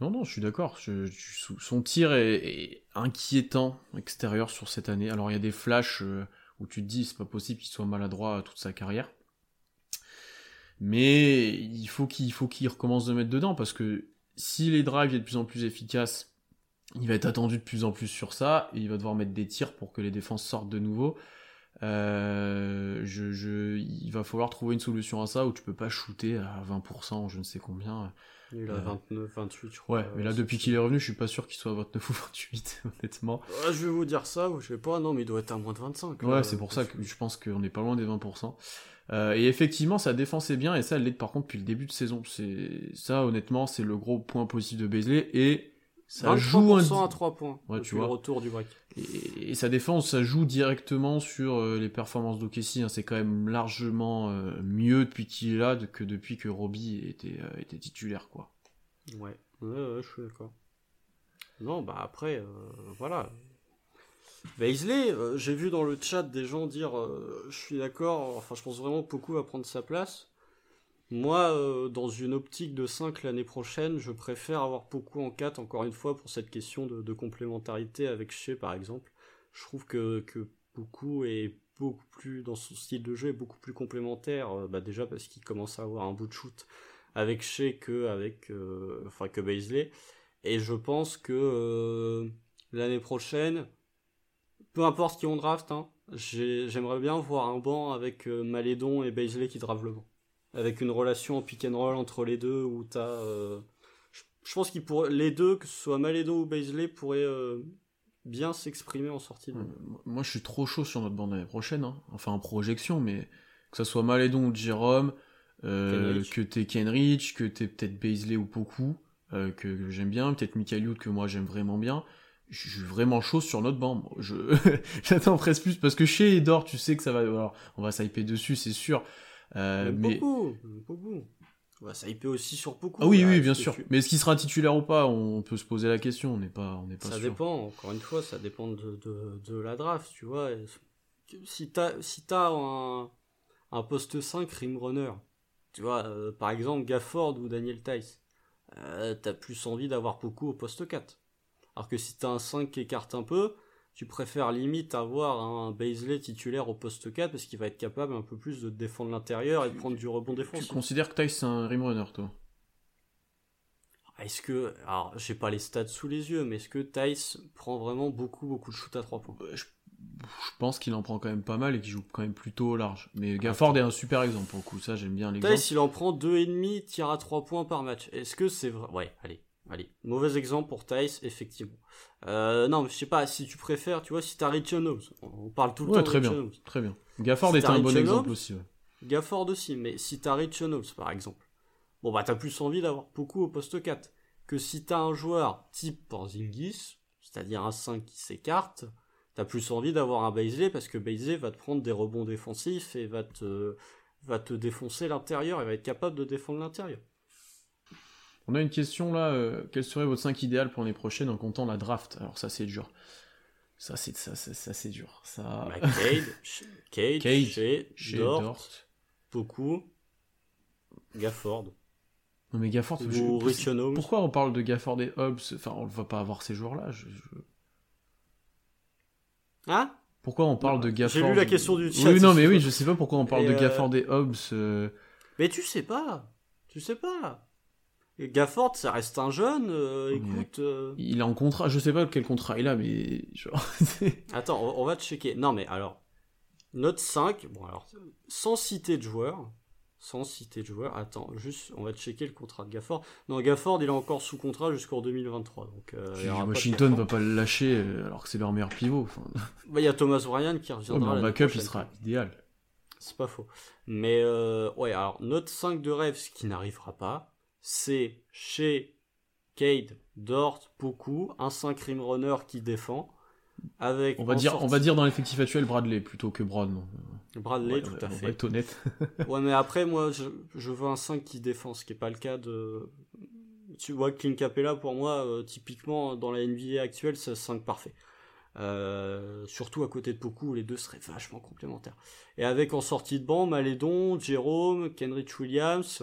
Non, non, je suis d'accord. son tir est, inquiétant extérieur sur cette année. Alors il y a des flashs euh, où tu te dis c'est pas possible qu'il soit maladroit toute sa carrière. Mais il faut qu'il faut qu'il recommence de mettre dedans parce que si les drives sont de plus en plus efficaces il va être attendu de plus en plus sur ça, et il va devoir mettre des tirs pour que les défenses sortent de nouveau. Euh, je, je, il va falloir trouver une solution à ça où tu peux pas shooter à 20%, je ne sais combien. Il a 29, 28, je crois. Ouais, mais là, depuis qu'il est revenu, je suis pas sûr qu'il soit à 29 ou 28, honnêtement. je vais vous dire ça, je sais pas, non, mais il doit être à moins de 25. Ouais, c'est pour ça que je pense qu'on est pas loin des 20%. Euh, et effectivement, sa défense est bien, et ça, elle l'est par contre depuis le début de saison. C'est ça, honnêtement, c'est le gros point positif de Bezley, et ça joue un... à 3 points ouais, tu vois. le retour du break. Et, sa défense, ça joue directement sur euh, les performances d'Okessi. Hein. C'est quand même largement euh, mieux depuis qu'il est là que depuis que Robbie était, euh, était titulaire, quoi. Ouais, ouais, je suis d'accord. Non, bah après, voilà. Baisley, j'ai vu dans le chat des gens dire je suis d'accord, enfin je pense vraiment que beaucoup va prendre sa place. Moi, euh, dans une optique de 5 l'année prochaine, je préfère avoir beaucoup en 4, encore une fois, pour cette question de, complémentarité avec Shea, par exemple. Je trouve que, que est beaucoup plus, dans son style de jeu, est beaucoup plus complémentaire, euh, bah déjà parce qu'il commence à avoir un bout de shoot avec Shea que avec, euh, enfin, que Baisley. Et je pense que l'année prochaine, peu importe qui on draft, hein, j'aimerais bien voir un banc avec Malédon et Baisley qui drave le banc avec une relation en pick and roll entre les deux où t'as. Euh, je, pense qu'ils pourraient. Les deux, que ce soit Malédo ou Baisley, pourraient euh, bien s'exprimer en sortie. Moi, je suis trop chaud sur notre bande l'année prochaine. Hein. Enfin, en projection, mais que ce soit Malédon ou Jérôme. euh, que t'es Kenrich, que t'es peut-être Baisley ou Poku, euh, que, j'aime bien, peut-être Michael que moi j'aime vraiment bien. Je suis vraiment chaud sur notre banc. Je j'attends presque plus parce que chez Edor, tu sais que ça va. Alors, on va s'hyper dessus, c'est sûr. Euh, mais Poku, Poku. On va s'hyper aussi sur Poku. Ah oui, oui, bien sûr. Mais est-ce qu'il sera titulaire ou pas? On peut se poser la question. On n'est pas, on n'est pas ça dépend. Encore une fois, ça dépend de, de, de la draft, tu vois. Si t'as si as un, un poste 5 rim runner tu vois, euh, par exemple, Gafford ou Daniel Tice, euh, t'as plus envie d'avoir beaucoup au poste 4. Alors que si t'as un 5 qui écarte un peu, tu préfères limite avoir un Baisley titulaire au poste 4 parce qu'il va être capable un peu plus de défendre l'intérieur et de prendre du rebond défensif. Tu considères que Tice c'est un rim runner, toi? Est-ce que, alors j'ai pas les stats sous les yeux, mais est-ce que Tice prend vraiment beaucoup beaucoup de shoot à 3 points? Je pense qu'il en prend quand même pas mal et qu'il joue quand même plutôt au large. Mais Gafford est un super exemple pour le coup, ça j'aime bien l'exemple. Tice, il en prend 2,5 tir à 3 points par match. Est-ce que c'est vrai? Ouais, allez, allez. Mauvais exemple pour Tice, effectivement. Euh, non, mais je sais pas, si tu préfères, tu vois, si t'as Rich on parle tout le temps très de bien, très bien. Gafford est un bon exemple aussi. Gafford aussi, mais si t'as Rich par exemple, bon bah t'as plus envie d'avoir beaucoup au poste 4 que si t'as un joueur type Porzingis, c'est-à-dire un 5 qui s'écarte, t'as plus envie d'avoir un Baisley parce que Baisley va te prendre des rebonds défensifs et va te, va te défoncer l'intérieur, il va être capable de défendre l'intérieur. On a une question là, euh, quel serait votre 5 idéal pour l'année prochaine en comptant la draft? Alors ça c'est dur. Ça c'est ça, ça, c'est dur. Ça... Bah, Cade, Cade, chez, Dort, beaucoup, Gafford. Non mais Gafford, pourquoi on parle de Gafford et Hobbs Enfin, on ne va pas avoir ces joueurs-là. je... Hein? Pourquoi on parle de Gafford J'ai lu la question du chat. Oui, non, mais oui, je sais pas pourquoi on parle de euh, Gafford et Hobbs. Euh. Mais tu sais pas. Tu sais pas. Gafford, ça reste un jeune. Euh, écoute. Il est en contrat. Je sais pas quel contrat il a, mais. Attends, on, on va checker. Non, mais alors. Note 5. Bon, alors. Sans citer de joueurs sans citer de joueur. Attends, juste, on va checker le contrat de Gafford. Non, Gafford, il est encore sous contrat jusqu'en 2023. Donc, euh, Washington va pas le lâcher euh, alors que c'est leur meilleur pivot. Bah, il y a Thomas Ryan qui reviendra. en backup, il sera idéal. C'est pas faux. Mais euh, ouais, alors note 5 de rêve, ce qui n'arrivera pas, c'est chez Cade, Dort, Poku, un 5 rim runner qui défend. Avec on va dire, on va dire dans l'effectif actuel Bradley plutôt que Brown. Bradley, tout à fait. On va être honnête. ouais, mais après, moi, je, je, veux un 5 qui défend, ce qui n'est pas le cas de. Tu vois, Clint Capella, pour moi, euh, typiquement, dans la NBA actuelle, c'est 5 parfait. Euh, surtout à côté de Poku, les deux seraient vachement complémentaires. Et avec en sortie de banc, Malédon, Jérôme, Kenrich Williams,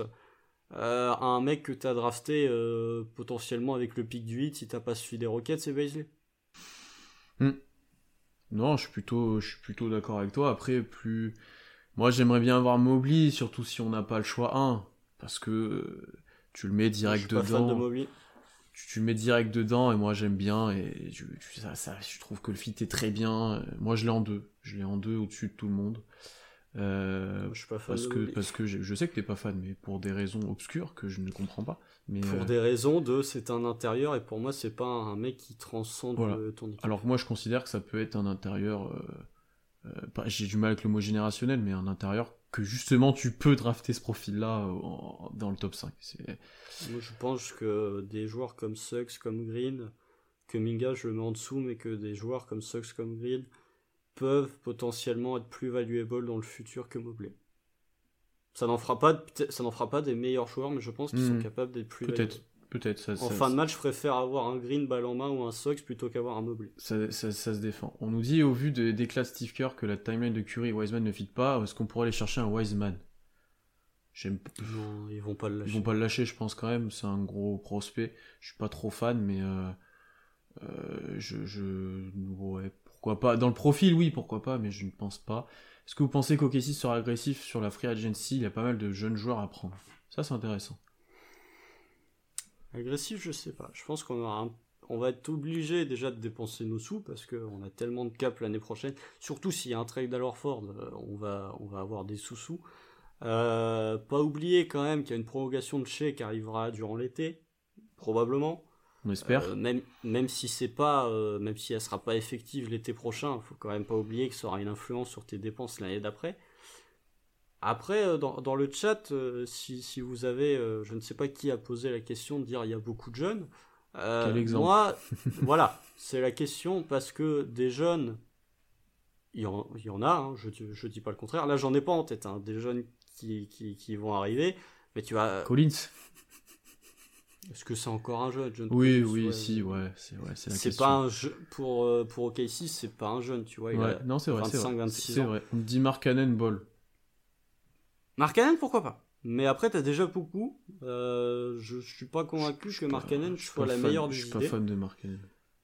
euh, un mec que tu as drafté potentiellement avec le pic du 8 si t'as pas suivi des Rockets, c'est Baisley. Hmm. Non, je suis plutôt, je suis plutôt d'accord avec toi. Après, plus, moi j'aimerais bien avoir Mobley, surtout si on n'a pas le choix 1, parce que tu le mets direct dedans. tu, le mets direct dedans et moi j'aime bien et je, ça, je trouve que le fit est très bien. Moi je l'ai en deux, je l'ai en deux au-dessus de tout le monde. Euh, je suis pas fan parce que parce que je, sais que t'es pas fan, mais pour des raisons obscures que je ne comprends pas. Mais pour euh, des raisons de c'est un intérieur et pour moi c'est pas un mec qui transcende ton équipe. Alors que moi je considère que ça peut être un intérieur. Euh, j'ai du mal avec le mot générationnel, mais un intérieur que justement tu peux drafter ce profil-là dans le top 5. Moi je pense que des joueurs comme Suggs, comme Green, que Minga je le mets en dessous, mais que des joueurs comme Suggs, comme Green peuvent potentiellement être plus valuable dans le futur que Mobley. Ça n'en fera pas, ça n'en fera pas des meilleurs joueurs, mais je pense qu'ils sont hmm. capables d'être plus. Peut-être. Peut-être. en fin de match, je préfère avoir un Green balle en main ou un Sox plutôt qu'avoir un Mobley. Ça, se défend. On nous dit au vu des de Steve Kerr que la timeline de Curry et Wiseman ne fit pas. Est-ce qu'on pourrait aller chercher un Wiseman? J'aime. Non, ils vont pas le lâcher. Ils vont pas le lâcher, je pense quand même. C'est un gros prospect. Je suis pas trop fan, mais euh, euh, je, je ouais, pas Dans le profil, oui, pourquoi pas, mais je ne pense pas. Est-ce que vous pensez qu'OKC sera agressif sur la free agency? Il y a pas mal de jeunes joueurs à prendre. Ça, c'est intéressant. Agressif, je sais pas. Je pense qu'on on va être obligé déjà de dépenser nos sous parce qu'on a tellement de cap l'année prochaine. Surtout s'il y a un trade à Ford, euh, on va, on va avoir des sous-sous. Euh, pas oublier quand même qu'il y a une prolongation de chèque qui arrivera durant l'été, probablement. On espère. Euh, même, même si c'est pas, euh, même si elle sera pas effective l'été prochain, il faut quand même pas oublier que ça aura une influence sur tes dépenses l'année d'après. Après, dans, dans, le chat, si, si, vous avez, je ne sais pas qui a posé la question de dire il y a beaucoup de jeunes. Quel exemple Moi, voilà, c'est la question parce que des jeunes, il y en, il y en a, hein, je ne dis pas le contraire. Là, j'en ai pas en tête, hein, des jeunes qui, qui, qui, vont arriver, mais tu vas. Collins est-ce que c'est encore un jeune John Oui, oui, si, ouais, c'est ouais, c'est la C'est pas un jeu pour euh, pour OKC, c'est pas un jeune, tu vois. Il ouais, non, c'est vrai, 25, 26 C'est vrai. On dit Mark Cannon Ball. Mark Cannon, pourquoi pas? Mais après, t'as déjà beaucoup. Euh, je, je suis pas convaincu que Mark Cannon soit la meilleure des Je suis pas fan de Mark Cannon.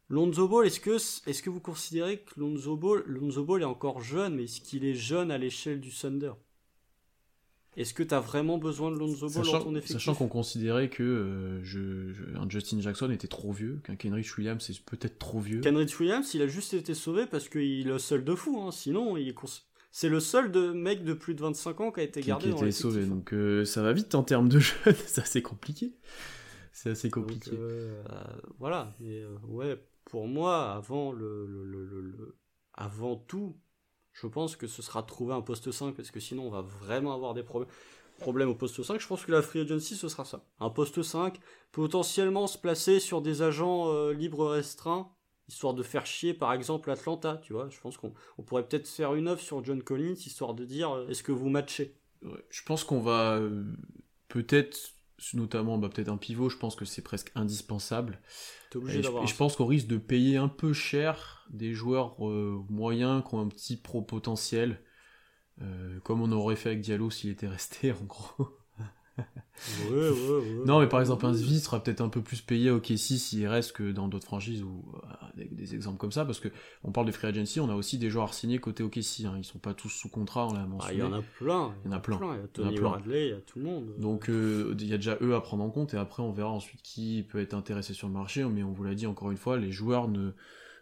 Lonzo Ball, est-ce que, est-ce que vous considérez que Lonzo Ball, Lonzo Ball est encore jeune, mais est-ce qu'il est jeune à l'échelle du Thunder? Est-ce que tu as vraiment besoin de Lonzo Ball dans ton effectif? Sachant qu'on considérait que euh, je, un Justin Jackson était trop vieux, qu'un Kenrich Williams est peut-être trop vieux. Kenrich Williams, il a juste été sauvé parce qu'il est le seul de fou, hein. sinon il c'est le seul de mec de plus de 25 ans qui a été gardé qui, qui a été sauvé. Donc euh, ça va vite en termes de jeunes, c'est assez compliqué. C'est assez compliqué. Euh, voilà, mais ouais, pour moi, avant le, le, le, le avant tout, je pense que ce sera trouver un poste 5 parce que sinon on va vraiment avoir des problèmes problème au poste 5, je pense que la free agency ce sera ça. Un poste 5, potentiellement se placer sur des agents euh, libres restreints, histoire de faire chier par exemple Atlanta, tu vois. Je pense qu'on pourrait peut-être faire une offre sur John Collins, histoire de dire euh, est-ce que vous matchez? Je pense qu'on va euh, peut-être notamment bah, peut-être un pivot, je pense que c'est presque indispensable. et, je, pense qu'on risque de payer un peu cher des joueurs euh, moyens qui ont un petit pro potentiel, euh, comme on aurait fait avec Diallo s'il était resté en gros. Non, mais par exemple, un Zvi sera peut-être un peu plus payé au Kessie s'il reste que dans d'autres franchises ou euh, des, exemples comme ça, parce que on parle de free agency, on a aussi des joueurs signés côté OKC, hein, ils sont pas tous sous contrat, on l'a mentionné. Ah, il y en a plein. Il y en a plein. Il y a Tony Bradley, il y a tout le monde. Donc euh, il y a déjà eux à prendre en compte et après on verra ensuite qui peut être intéressé sur le marché, mais on vous l'a dit encore une fois, les joueurs ne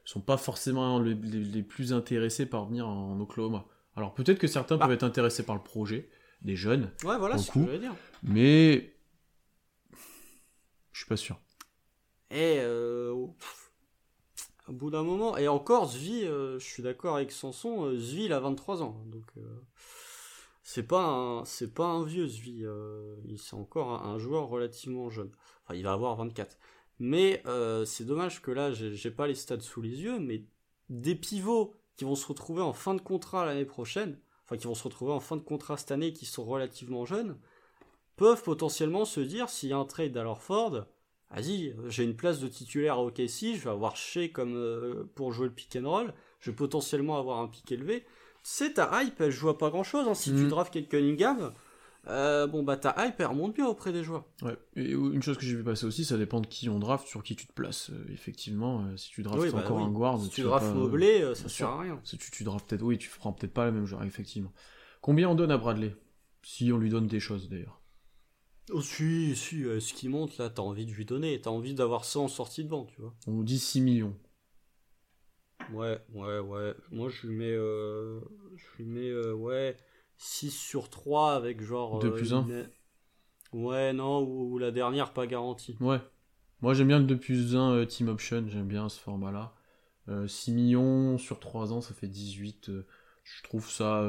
sont pas forcément les, plus intéressés par venir en Oklahoma. Alors peut-être que certains bah. peuvent être intéressés par le projet, des jeunes. Ouais, voilà ce que dire. Mais je suis pas sûr. Et euh, au bout d'un moment, et encore Zvi, euh, je suis d'accord avec Sanson, euh, Zvi il a 23 ans, donc c'est pas un, c'est pas un vieux Zvi, il c'est encore un, joueur relativement jeune. Enfin, il va avoir 24. Mais c'est dommage que là, j'ai pas les stats sous les yeux, mais des pivots qui vont se retrouver en fin de contrat l'année prochaine, enfin qui vont se retrouver en fin de contrat cette année, qui sont relativement jeunes, peuvent potentiellement se dire s'il y a un trade d'Alorford, vas-y, j'ai une place de titulaire à OKC, je vais avoir chez comme euh, pour jouer le pick and roll, je vais potentiellement avoir un pick élevé. C'est ta hype, elle joue à pas grand chose. Hein. Si tu mm. drafts quelques Cunningham, euh, bon bah ta hype elle remonte bien auprès des joueurs. Ouais. Et une chose que j'ai vu passer aussi, ça dépend de qui on draft, sur qui tu te places. Euh, effectivement, si tu draftes bah encore un guard, si tu, draftes Mobley, ça sert à rien. Si tu, tu draftes peut-être, oui, tu feras peut-être pas le même joueur, effectivement. Combien on donne à Bradley? Si on lui donne des choses d'ailleurs. Oh, si, si, euh, ce qui monte là, t'as envie de lui donner, t'as envie d'avoir ça en sortie de banc, tu vois. On nous dit 6 millions. Ouais, ouais, ouais. Moi, je lui mets, euh, je lui mets, euh, ouais, 6 sur 3 avec genre. 2 plus 1 Ouais, non, ou, la dernière pas garantie. Ouais. Moi, j'aime bien le 2 plus 1 team option, j'aime bien ce format-là. 6 millions sur 3 ans, ça fait 18. je trouve ça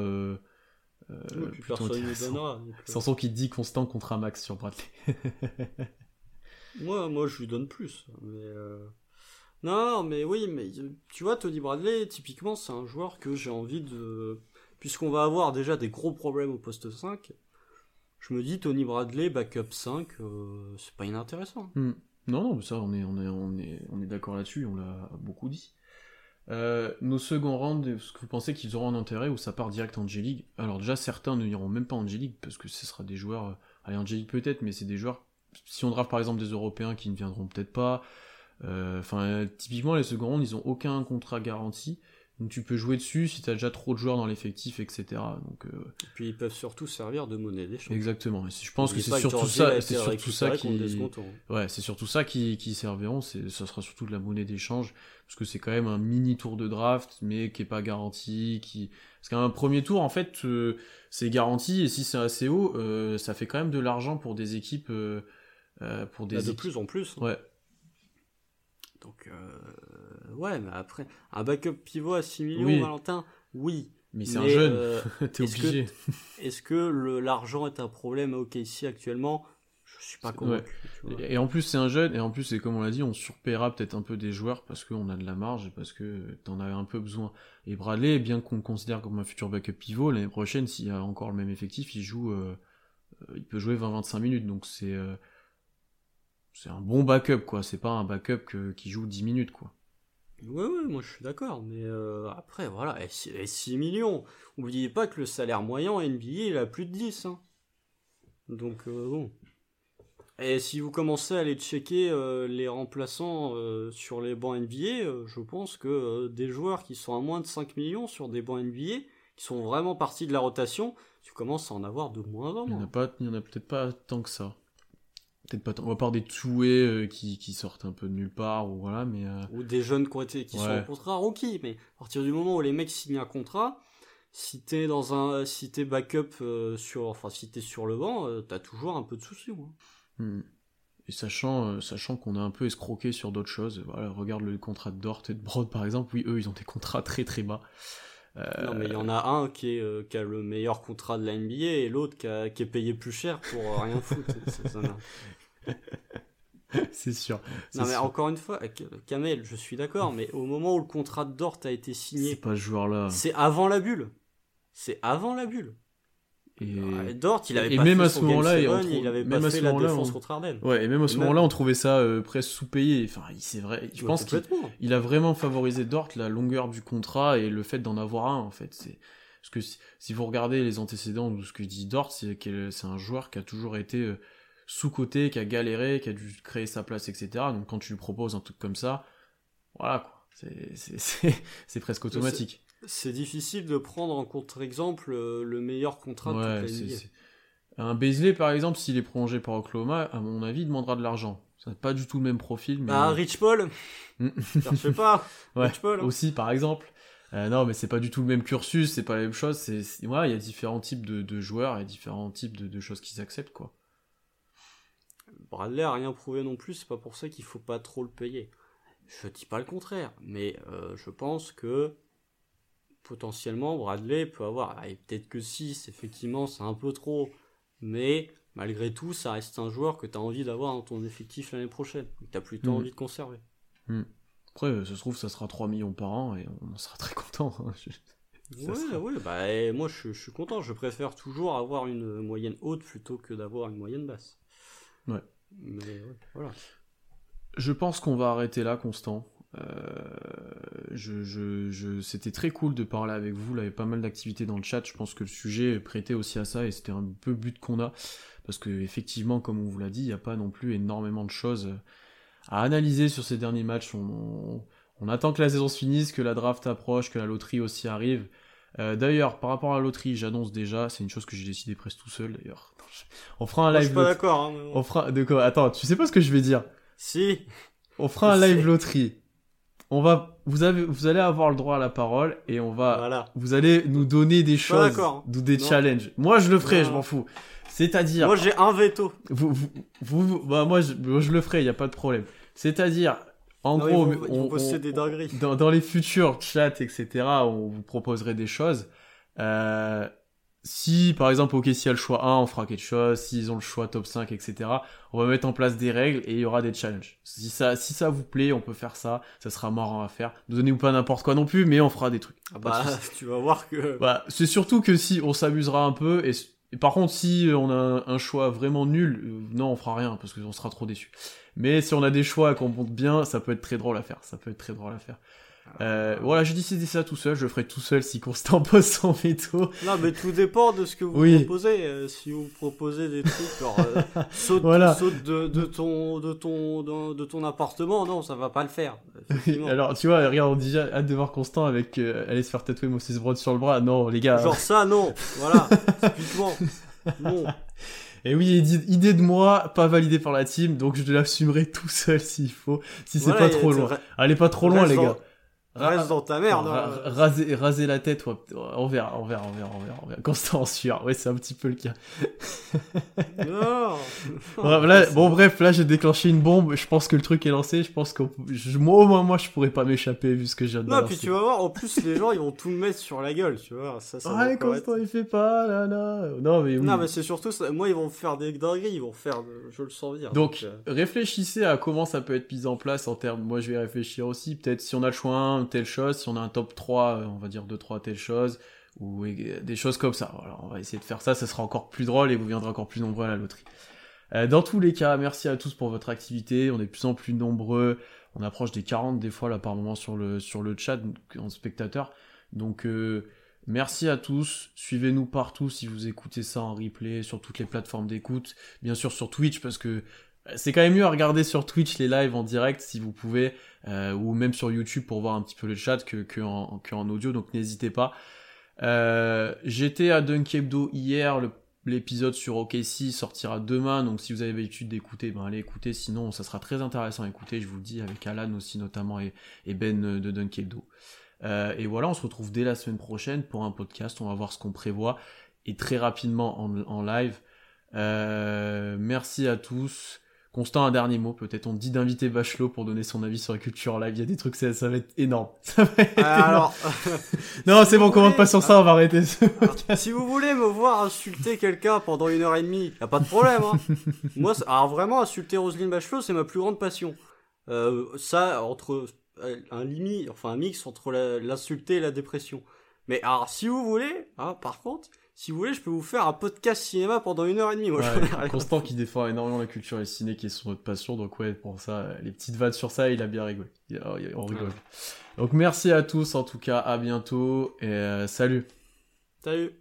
euh, ouais, personne ne donnera. Qui dit constant contre un max sur Bradley. moi, moi, je lui donne plus. Mais euh... Non, mais oui, mais tu vois, Tony Bradley, typiquement, c'est un joueur que j'ai envie de. Puisqu'on va avoir déjà des gros problèmes au poste 5, je me dis Tony Bradley, backup 5, euh, c'est pas inintéressant. Hmm. Non, non, mais ça, on est, d'accord là-dessus, on l'a beaucoup dit. Euh, nos second rounds, est-ce que vous pensez qu'ils auront un intérêt ou ça part direct en G-League Alors déjà, certains ne iront même pas en G-League parce que ce sera des joueurs... Euh, allez, en G-League peut-être, mais c'est des joueurs... Si on draft par exemple des Européens qui ne viendront peut-être pas... Enfin, typiquement, les second rounds, ils ont aucun contrat garanti. Donc tu peux jouer dessus si tu as déjà trop de joueurs dans l'effectif, etc. Donc, euh, Et puis ils peuvent surtout servir de monnaie d'échange. Exactement. Et je pense que c'est surtout ça, c'est surtout ça qui, ouais, c'est surtout ça qui, qui serviront. C'est, ça sera surtout de la monnaie d'échange parce que c'est quand même un mini tour de draft, mais qui est pas garanti. Qui, parce qu'un premier tour, en fait, euh, c'est garanti et si c'est assez haut, euh, ça fait quand même de l'argent pour des équipes. pour des bah, de plus en plus. Hein. Ouais. Donc ouais, mais après, un backup pivot à 6 millions, Valentin, oui. Mais c'est un jeune, euh, t'es obligé. Est-ce que l'argent est un problème à OKC actuellement? Je suis pas convaincu. Et, en plus, c'est un jeune, et en plus, c'est comme on l'a dit, on surpaiera peut-être un peu des joueurs parce qu'on a de la marge et parce que t'en avais un peu besoin. Et Bradley, bien qu'on le considère comme un futur backup pivot, l'année prochaine, s'il y a encore le même effectif, il joue, euh, euh, il peut jouer 20-25 minutes, donc c'est c'est un bon backup, quoi. C'est pas un backup qui joue 10 minutes, quoi. Ouais, ouais, moi je suis d'accord, mais euh, après, voilà, et 6, millions. N'oubliez pas que le salaire moyen en NBA, il a plus de 10. Hein. Donc, euh, bon. Et si vous commencez à aller checker euh, les remplaçants sur les bancs NBA, je pense que des joueurs qui sont à moins de 5 millions sur des bancs NBA, qui sont vraiment partis de la rotation, tu commences à en avoir de moins en moins. Il n'y en a peut-être pas tant que ça peut-être pas tant, à part des toués euh, qui, qui, sortent un peu de nulle part ou voilà mais euh, ou des jeunes qui, qui sont en contrat rookie mais à partir du moment où les mecs signent un contrat si t'es dans un si t'es backup euh, sur enfin si t'es sur le banc t'as toujours un peu de soucis hmm. et sachant sachant qu'on a un peu escroqué sur d'autres choses voilà regarde le contrat de Dort et de Broad par exemple oui eux ils ont des contrats très très bas non, mais il y en a un qui, est, qui, a le meilleur contrat de la NBA et l'autre qui, qui, est payé plus cher pour rien foutre. c'est sûr. Non, mais encore une fois, Kamel, je suis d'accord, mais au moment où le contrat de Dort a été signé. C'est pas ce joueur-là. C'est avant la bulle. C'est avant la bulle. Et... Dort, il avait et pas même fait à ce moment-là, il avait pas fait la défense contre Arden. Ouais, et même à ce moment-là, on trouvait ça euh, presque sous-payé. Enfin, c'est vrai. Je pense qu'il a vraiment favorisé Dort la longueur du contrat et le fait d'en avoir un, en fait. C'est parce que si, vous regardez les antécédents de ce que dit Dort, c'est c'est un joueur qui a toujours été euh, sous-côté, qui a galéré, qui a dû créer sa place, etc. Donc quand tu lui proposes un truc comme ça, voilà quoi, c'est presque automatique. C'est difficile de prendre en contre-exemple euh, le meilleur contrat de toute la Un Beasley, par exemple, s'il est prolongé par Oklahoma, à mon avis, il demandera de l'argent. Ça pas du tout le même profil. Mais... Ah, Rich Paul Je sais pas. Rich Paul. Aussi, par exemple. Euh, non, mais c'est pas du tout le même cursus, c'est pas la même chose. C'est, il y a différents types de, joueurs et différents types de, de choses qu'ils acceptent, quoi. Bradley a rien prouvé non plus, c'est pas pour ça qu'il faut pas trop le payer. Je dis pas le contraire, mais euh, je pense que potentiellement Bradley peut avoir, ah, peut-être que 6, effectivement, c'est un peu trop, mais malgré tout, ça reste un joueur que tu as envie d'avoir dans ton effectif l'année prochaine, que tu as plutôt mm. envie de conserver. Mm. Après, ça se trouve, ça sera 3 millions par an et on sera très content. Hein. Ouais, ouais, bah, moi je, je, suis content, je préfère toujours avoir une moyenne haute plutôt que d'avoir une moyenne basse. Ouais. Je pense qu'on va arrêter là, Constant. Euh, je, je, c'était très cool de parler avec vous. Là, il y avait pas mal d'activités dans le chat. Je pense que le sujet prêtait aussi à ça et c'était un peu le but qu'on a. Parce que, effectivement, comme on vous l'a dit, il n'y a pas non plus énormément de choses à analyser sur ces derniers matchs. On, on, attend que la saison se finisse, que la draft approche, que la loterie aussi arrive. Euh, d'ailleurs, par rapport à la loterie, j'annonce déjà, c'est une chose que j'ai décidé presque tout seul d'ailleurs. On fera un live. Je suis pas d'accord. Hein, On fera de quoi? Attends, tu sais pas ce que je vais dire? Si. On fera un live loterie. On va, vous avez, vous allez avoir le droit à la parole et on va, voilà. vous allez nous donner des choses, ou des challenges. Moi, je le ferai, je m'en fous. C'est-à-dire. Moi, j'ai un veto. Vous, vous, vous, bah, moi, je, je le ferai, il y a pas de problème. C'est-à-dire, en gros, on, des dans, dans, les futurs chats, etc., on vous proposerait des choses. Euh, si, par exemple, ok, s'il y a le choix 1, on fera quelque chose. S'ils ont le choix top 5, etc., on va mettre en place des règles et il y aura des challenges. Si ça, si ça vous plaît, on peut faire ça. Ça sera marrant à faire. Ne donnez-vous pas n'importe quoi non plus, mais on fera des trucs. Ah bah, tu vas voir que... Bah, c'est surtout que si on s'amusera un peu et, par contre, si on a un, choix vraiment nul, euh, non, on fera rien parce qu'on sera trop déçu. Mais si on a des choix qu'on monte bien, ça peut être très drôle à faire. Ça peut être très drôle à faire. Euh, voilà, j'ai décidé ça tout seul, je le ferai tout seul si Constant pose son veto. Non, mais tout dépend de ce que vous proposez. Euh, si vous proposez des trucs, genre, euh, saute, saute de, de, ton, de, ton, de, ton appartement, non, ça va pas le faire. Alors, tu vois, regarde, on dit hâte de voir Constant avec aller se faire tatouer Moses Broad sur le bras. Non, les gars. Genre ça, non. Voilà, typiquement. Non. Et oui, idée de moi, pas validée par la team, donc je l'assumerai tout seul s'il faut, si c'est pas trop loin. Allez, pas trop loin, les gars. Reste dans ta merde. hein. raser, raser la tête, ouais, on verra, on verra, on verra, on verra, on verra. Constant en sueur, ouais, c'est un petit peu le cas. non. Là, bon, bref, là, j'ai déclenché une bombe. Je pense que le truc est lancé. Je pense que moi, au moins, moi, je pourrais pas m'échapper vu ce que j'ai Non, puis tu vas voir, en plus, les gens, ils vont tout me mettre sur la gueule, tu vois. Ça, ça Ouais, Constant, être- il fait pas, là, là. Non, mais oui. Non, mais c'est surtout ça. Moi, ils vont me faire des dingueries, ils vont faire. de- Je le sens venir. Donc, euh, réfléchissez à comment ça peut être mis en place en termes. Moi, je vais réfléchir aussi. Peut-être si on a le choix 1, telle chose. Si on a un top 3, euh, on va dire 2-3 telle chose. Ou euh, des choses comme ça. On va essayer de faire ça. Ça sera encore plus drôle et vous viendrez encore plus nombreux à la loterie. Euh, dans tous les cas, merci à tous pour votre activité. On est de plus en plus nombreux. On approche des 40 des fois là par moment sur le, sur le chat en spectateur. Donc, merci à tous. Suivez-nous partout si vous écoutez ça en replay sur toutes les plateformes d'écoute. Bien sûr sur Twitch parce que c'est quand même mieux à regarder sur Twitch les lives en direct si vous pouvez, euh, ou même sur YouTube pour voir un petit peu le chat que, en, audio, donc n'hésitez pas. Euh, J'étais à Dunkebdo hier, l'épisode sur OKC sortira demain, donc si vous avez l'habitude d'écouter, ben allez écouter, sinon ça sera très intéressant à écouter, je vous le dis, avec Alan aussi notamment et, Ben de Dunkebdo. Euh, et voilà, on se retrouve dès la semaine prochaine pour un podcast, on va voir ce qu'on prévoit, et très rapidement en, live. Merci à tous. Constant, un dernier mot, peut-être. On dit d'inviter Bachelot pour donner son avis sur la culture live. Il y a des trucs, ça, ça va être énorme. Ça va être énorme. Alors, Non, c'est bon, voulez- pas sur ça, on va arrêter. si vous voulez me voir insulter quelqu'un pendant une heure et demie, y a pas de problème. Hein. Moi, alors vraiment, insulter Roselyne Bachelot, c'est ma plus grande passion. Euh, ça, entre euh, un limite, enfin un mix entre l'insulter et la dépression. Mais alors, si vous voulez, hein, par contre, si vous voulez, je peux vous faire un podcast cinéma pendant une heure et demie. Moi, Ouais, Constant qui défend énormément la culture et le ciné qui est son autre passion. Donc ouais, pour ça, les petites vannes sur ça, il a bien rigolé. On rigole. Donc merci à tous en tout cas, à bientôt et euh, salut. Salut.